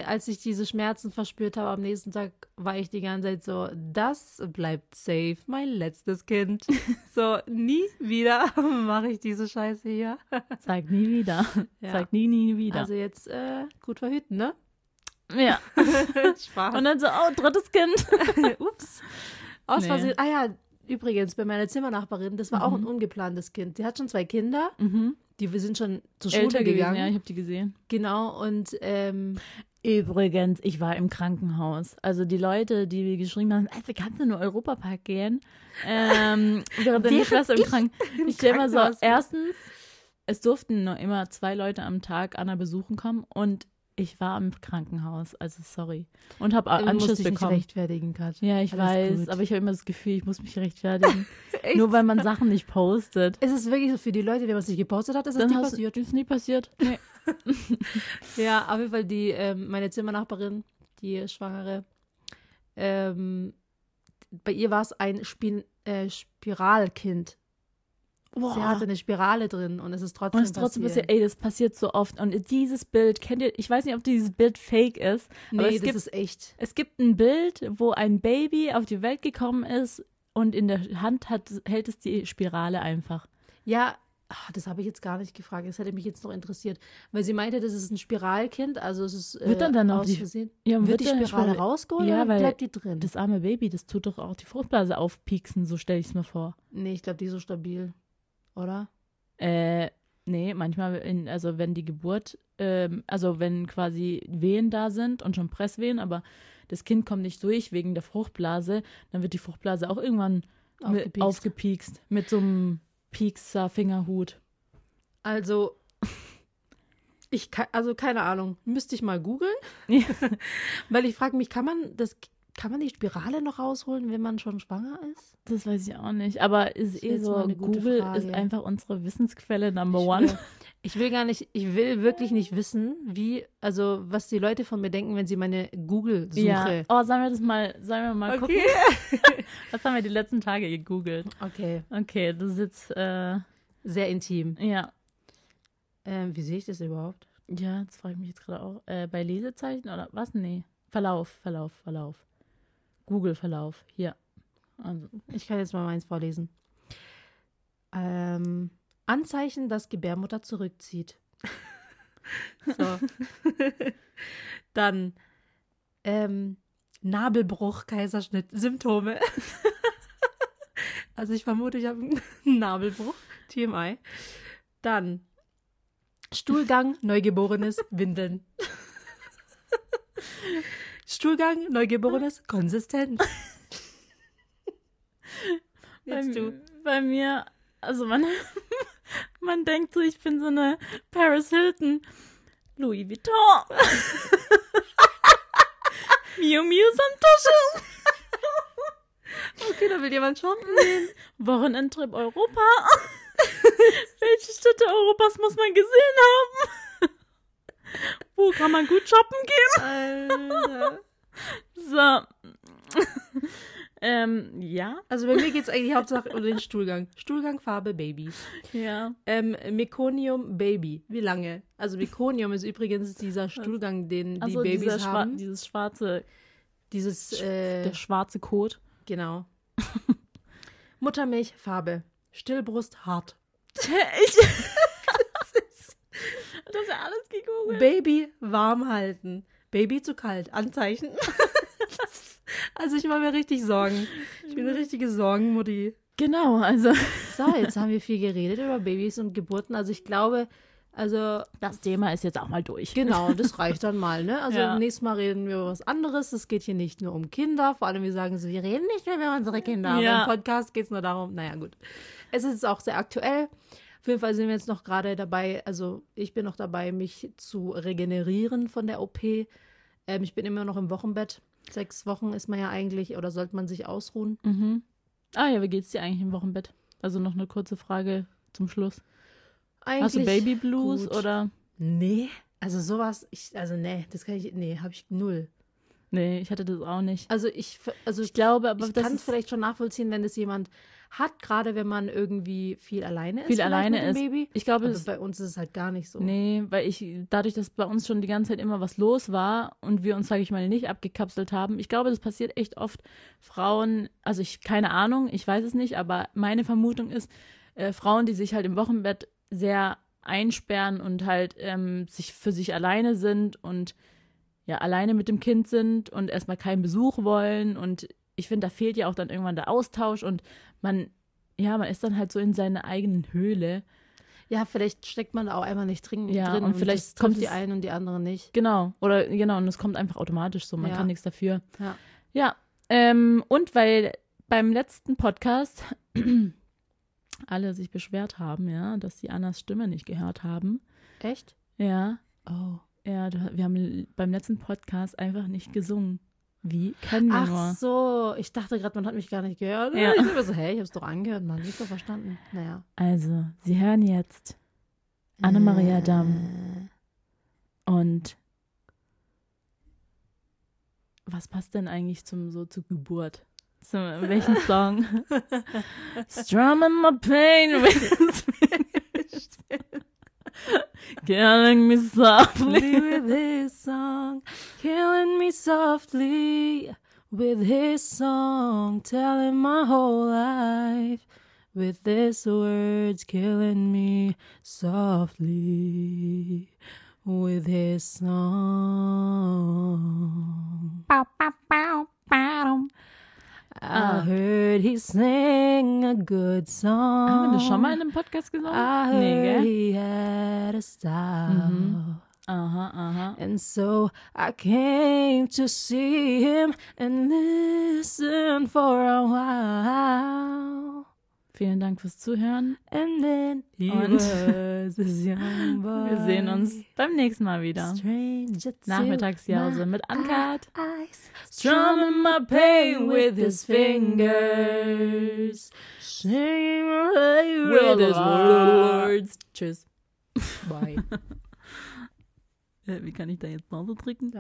als ich diese Schmerzen verspürt habe am nächsten Tag, war ich die ganze Zeit so, das bleibt safe, mein letztes Kind. so, nie wieder mache ich diese Scheiße hier. Sag nie wieder. Ja. Sag nie, nie wieder. Also jetzt äh, gut verhüten, ne? ja. Spaß. Und dann so, oh, drittes Kind. Ups. Aus Nee. Versehen. Ah ja, übrigens, bei meiner Zimmernachbarin, das war auch ein Mhm. ungeplantes Kind. Die hat schon zwei Kinder, Mhm. die wir sind schon zur Schule Älter gewesen, gegangen. ja, ich habe die gesehen. Genau, und ähm, Übrigens, ich war im Krankenhaus. Also die Leute, die geschrieben haben, ey, wir kannst in den Europapark gehen. Ähm, während deine Schwester im ich Krankenhaus. Ich stelle mal so, erstens, es durften nur immer zwei Leute am Tag Anna besuchen kommen und ich war im Krankenhaus, also sorry. Und habe Anschluss dich nicht bekommen. rechtfertigen, Kat. Ja, ich Alles weiß, gut. aber ich habe immer das Gefühl, ich muss mich rechtfertigen. Echt? nur weil man Sachen nicht postet. Ist es wirklich so für die Leute, wenn man es nicht gepostet hat, ist es Dann nicht hast passiert? ist nie passiert. Nee. Ja, auf jeden Fall die, ähm, meine Zimmernachbarin, die Schwangere, ähm, bei ihr war es ein Spin äh, Spiralkind. Sie hatte eine Spirale drin und es ist trotzdem, Und es ist trotzdem passiert. passiert, ey, das passiert so oft. Und dieses Bild, kennt ihr, ich weiß nicht, ob dieses Bild fake ist, aber Nee, es das gibt, ist echt. es gibt ein Bild, wo ein Baby auf die Welt gekommen ist und in der Hand hat, hält es die Spirale einfach. Ja, ach, das habe ich jetzt gar nicht gefragt. Das hätte mich jetzt noch interessiert. Weil sie meinte, das ist ein Spiralkind, also es ist äh, Wird dann dann auch aus die-. Ja, und Wird die der Spirale rausgeholt Ja, oder bleibt die drin? Das arme Baby, das tut doch auch die Fruchtblase aufpieksen, so stelle ich es mir vor. nee, ich glaube, die ist so stabil. Oder? Äh, nee, manchmal, in, also wenn die Geburt, ähm, also wenn quasi Wehen da sind und schon Presswehen, aber das Kind kommt nicht durch wegen der Fruchtblase, dann wird die Fruchtblase auch irgendwann mit, Aufgepiekst. aufgepiekst mit so einem Piekser Fingerhut. Also, ich also keine Ahnung, müsste ich mal googeln. Ja. Weil ich frage mich, kann man das, kann man die Spirale noch rausholen, wenn man schon schwanger ist? Das weiß ich auch nicht, aber ist eh so, Google Frage. ist einfach unsere Wissensquelle Number Ich one. will, ich will gar nicht, ich will wirklich nicht wissen, wie, also was die Leute von mir denken, wenn sie meine Google-Suche. Ja. Oh, sollen wir das mal, sollen wir mal gucken? Was haben wir die letzten Tage gegoogelt? Okay. Okay, das ist jetzt, äh, Sehr intim. ja. Ähm, wie sehe ich das überhaupt? Ja, das frage ich mich jetzt gerade auch. Äh, bei Lesezeichen oder was? Nee. Verlauf, Verlauf, Verlauf. Google-Verlauf. Hier. Also, Ich kann jetzt mal meins vorlesen. Ähm, Anzeichen, dass Gebärmutter zurückzieht. so. Dann ähm, Nabelbruch, Kaiserschnitt, Symptome. also ich vermute, ich habe einen Nabelbruch, TMI. Dann Stuhlgang, Neugeborenes, Windeln. Stuhlgang, Neugeborenes, Konsistenz. Jetzt bei, du. bei mir, also man, man denkt so, ich bin so eine Paris Hilton. Louis Vuitton. Miu Miu Samtasche. Okay, da will jemand shoppen gehen. Wochenendtrip Europa. Welche Städte Europas muss man gesehen haben? Wo kann man gut shoppen gehen? Alter. So. ähm, ja. Also bei mir geht es eigentlich hauptsächlich um den Stuhlgang. Stuhlgang, Farbe, Baby. Ja. Ähm, Mekonium, Baby. Wie lange? Also Mekonium ist übrigens dieser Stuhlgang, den die Also Babys dieser schwa haben. dieses schwarze, Dieses, äh, der schwarze Kot. genau. Muttermilch, Farbe. Stillbrust, hart. Ich. Das ist ja alles gegoogelt. Baby, warm halten. Baby zu kalt. Anzeichen. also ich mache mir richtig Sorgen. Ich bin eine richtige Sorgenmutti. Genau, also So, jetzt haben wir viel geredet über Babys und Geburten. Also ich glaube, also das Thema ist jetzt auch mal durch. genau, das reicht dann mal, ne? Also Ja. nächstes Mal reden wir über was anderes. Es geht hier nicht nur um Kinder. Vor allem, wir sagen so, wir reden nicht mehr über unsere Kinder. Ja. Aber im Podcast geht es nur darum, naja, gut. Es ist auch sehr aktuell. Auf jeden Fall sind wir jetzt noch gerade dabei, also ich bin noch dabei, mich zu regenerieren von der OP. Ähm, ich bin immer noch im Wochenbett. Sechs Wochen ist man ja eigentlich, oder sollte man sich ausruhen? Mhm. Ah ja, wie geht's dir eigentlich im Wochenbett? Also noch eine kurze Frage zum Schluss. Eigentlich Hast du Baby Blues gut. oder? Nee, also sowas, ich, also nee, das kann ich, nee, habe ich null. Nee, ich hatte das auch nicht. Also ich, also Ich glaube, aber ich das kann es vielleicht schon nachvollziehen, wenn es jemand hat, gerade wenn man irgendwie viel alleine ist. viel alleine mit dem ist. Baby. Ich glaube, das bei uns ist es halt gar nicht so. Nee, weil ich, dadurch, dass bei uns schon die ganze Zeit immer was los war und wir uns, sage ich mal, nicht abgekapselt haben, ich glaube, das passiert echt oft. Frauen, also ich, keine Ahnung, ich weiß es nicht, aber meine Vermutung ist, äh, Frauen, die sich halt im Wochenbett sehr einsperren und halt ähm, sich für sich alleine sind und ja, alleine mit dem Kind sind und erstmal keinen Besuch wollen und ich finde, da fehlt ja auch dann irgendwann der Austausch und man, ja, man ist dann halt so in seiner eigenen Höhle. Ja, vielleicht steckt man auch einfach nicht drin. Ja, drin und vielleicht trifft kommt die einen und die anderen nicht. Genau, oder genau, und es kommt einfach automatisch so, man Ja. kann nichts dafür. Ja. Ja, ähm, und weil beim letzten Podcast alle sich beschwert haben, ja, dass sie Annas Stimme nicht gehört haben. Echt? Ja, Oh. ja, wir haben beim letzten Podcast einfach nicht gesungen. Wie können wir Ach nur? so, ich dachte gerade, man hat mich gar nicht gehört. Ja. Ich war so, hä, ich hab's doch angehört, man, nicht so verstanden. Naja. Also, sie hören jetzt Annemaria Damm und was passt denn eigentlich zum so zur Geburt? Zu welchen Song? Strumming my pain with Killing me softly. with his song, killing me softly with his song, telling my whole life with his words, killing me softly with his song. I ah. heard he sang a good ah, song. Haben wir das schon mal in einem Podcast gesungen? I heard nee, gell? he had a style. Mhm. Aha, aha. And so I came to see him and listen for a while. Vielen Dank fürs Zuhören. And then he Und. Wir sehen uns beim nächsten Mal wieder. Nachmittagsjause my mit eyes, Strumming my pain with his fingers. Singing away With his words. words. Tschüss. Bye. Äh, Wie kann ich da jetzt Pause drücken?